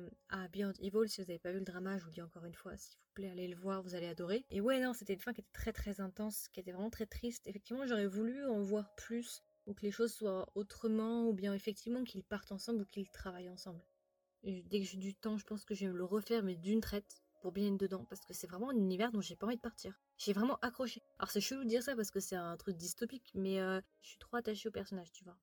S1: Beyond Evil. Si vous n'avez pas vu le drama, je vous le dis encore une fois, s'il vous plaît, allez le voir, vous allez adorer. Et ouais, non, c'était une fin qui était très très intense, qui était vraiment très triste. Effectivement, j'aurais voulu en voir plus ou que les choses soient autrement ou bien effectivement qu'ils partent ensemble ou qu'ils travaillent ensemble. dès que j'ai du temps, je pense que je vais me le refaire, mais d'une traite pour bien être dedans parce que c'est vraiment un univers dont j'ai pas envie de partir. J'ai vraiment accroché. Alors c'est chelou de dire ça parce que c'est un truc dystopique, mais euh, je suis trop attachée au personnage, tu vois.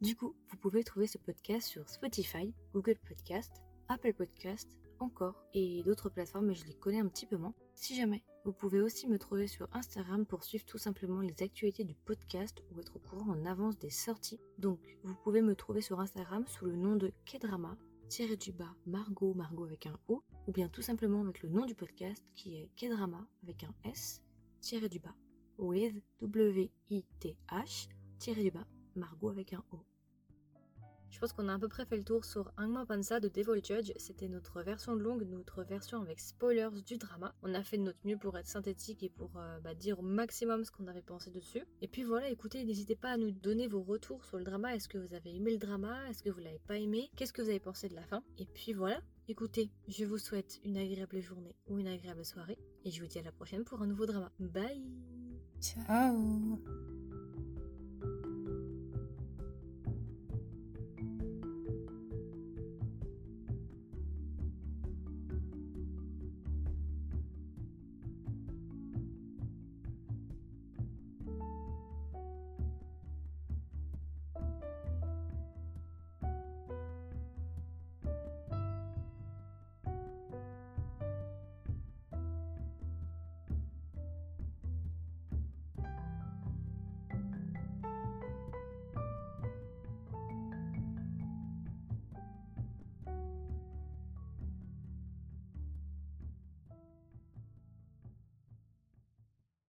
S1: Du coup, vous pouvez trouver ce podcast sur Spotify, Google Podcast, Apple Podcast, encore, et d'autres plateformes, mais je les connais un petit peu moins. Si jamais, vous pouvez aussi me trouver sur Instagram pour suivre tout simplement les actualités du podcast ou être au courant en avance des sorties. Donc, vous pouvez me trouver sur Instagram sous le nom de Kedrama, tiré du bas Margot, Margot avec un O, ou bien tout simplement avec le nom du podcast qui est Kedrama avec un S, tiré du bas, with W-I-T-H, tiré du bas, Margot avec un O. Je pense qu'on a à peu près fait le tour sur Angma Panza de Devil Judge. C'était notre version longue, notre version avec spoilers du drama. On a fait de notre mieux pour être synthétique et pour euh, bah, dire au maximum ce qu'on avait pensé dessus. Et puis voilà, écoutez, n'hésitez pas à nous donner vos retours sur le drama. Est-ce que vous avez aimé le drama? Est-ce que vous l'avez pas aimé? Qu'est-ce que vous avez pensé de la fin? Et puis voilà, écoutez, je vous souhaite une agréable journée ou une agréable soirée. Et je vous dis à la prochaine pour un nouveau drama. Bye
S2: Ciao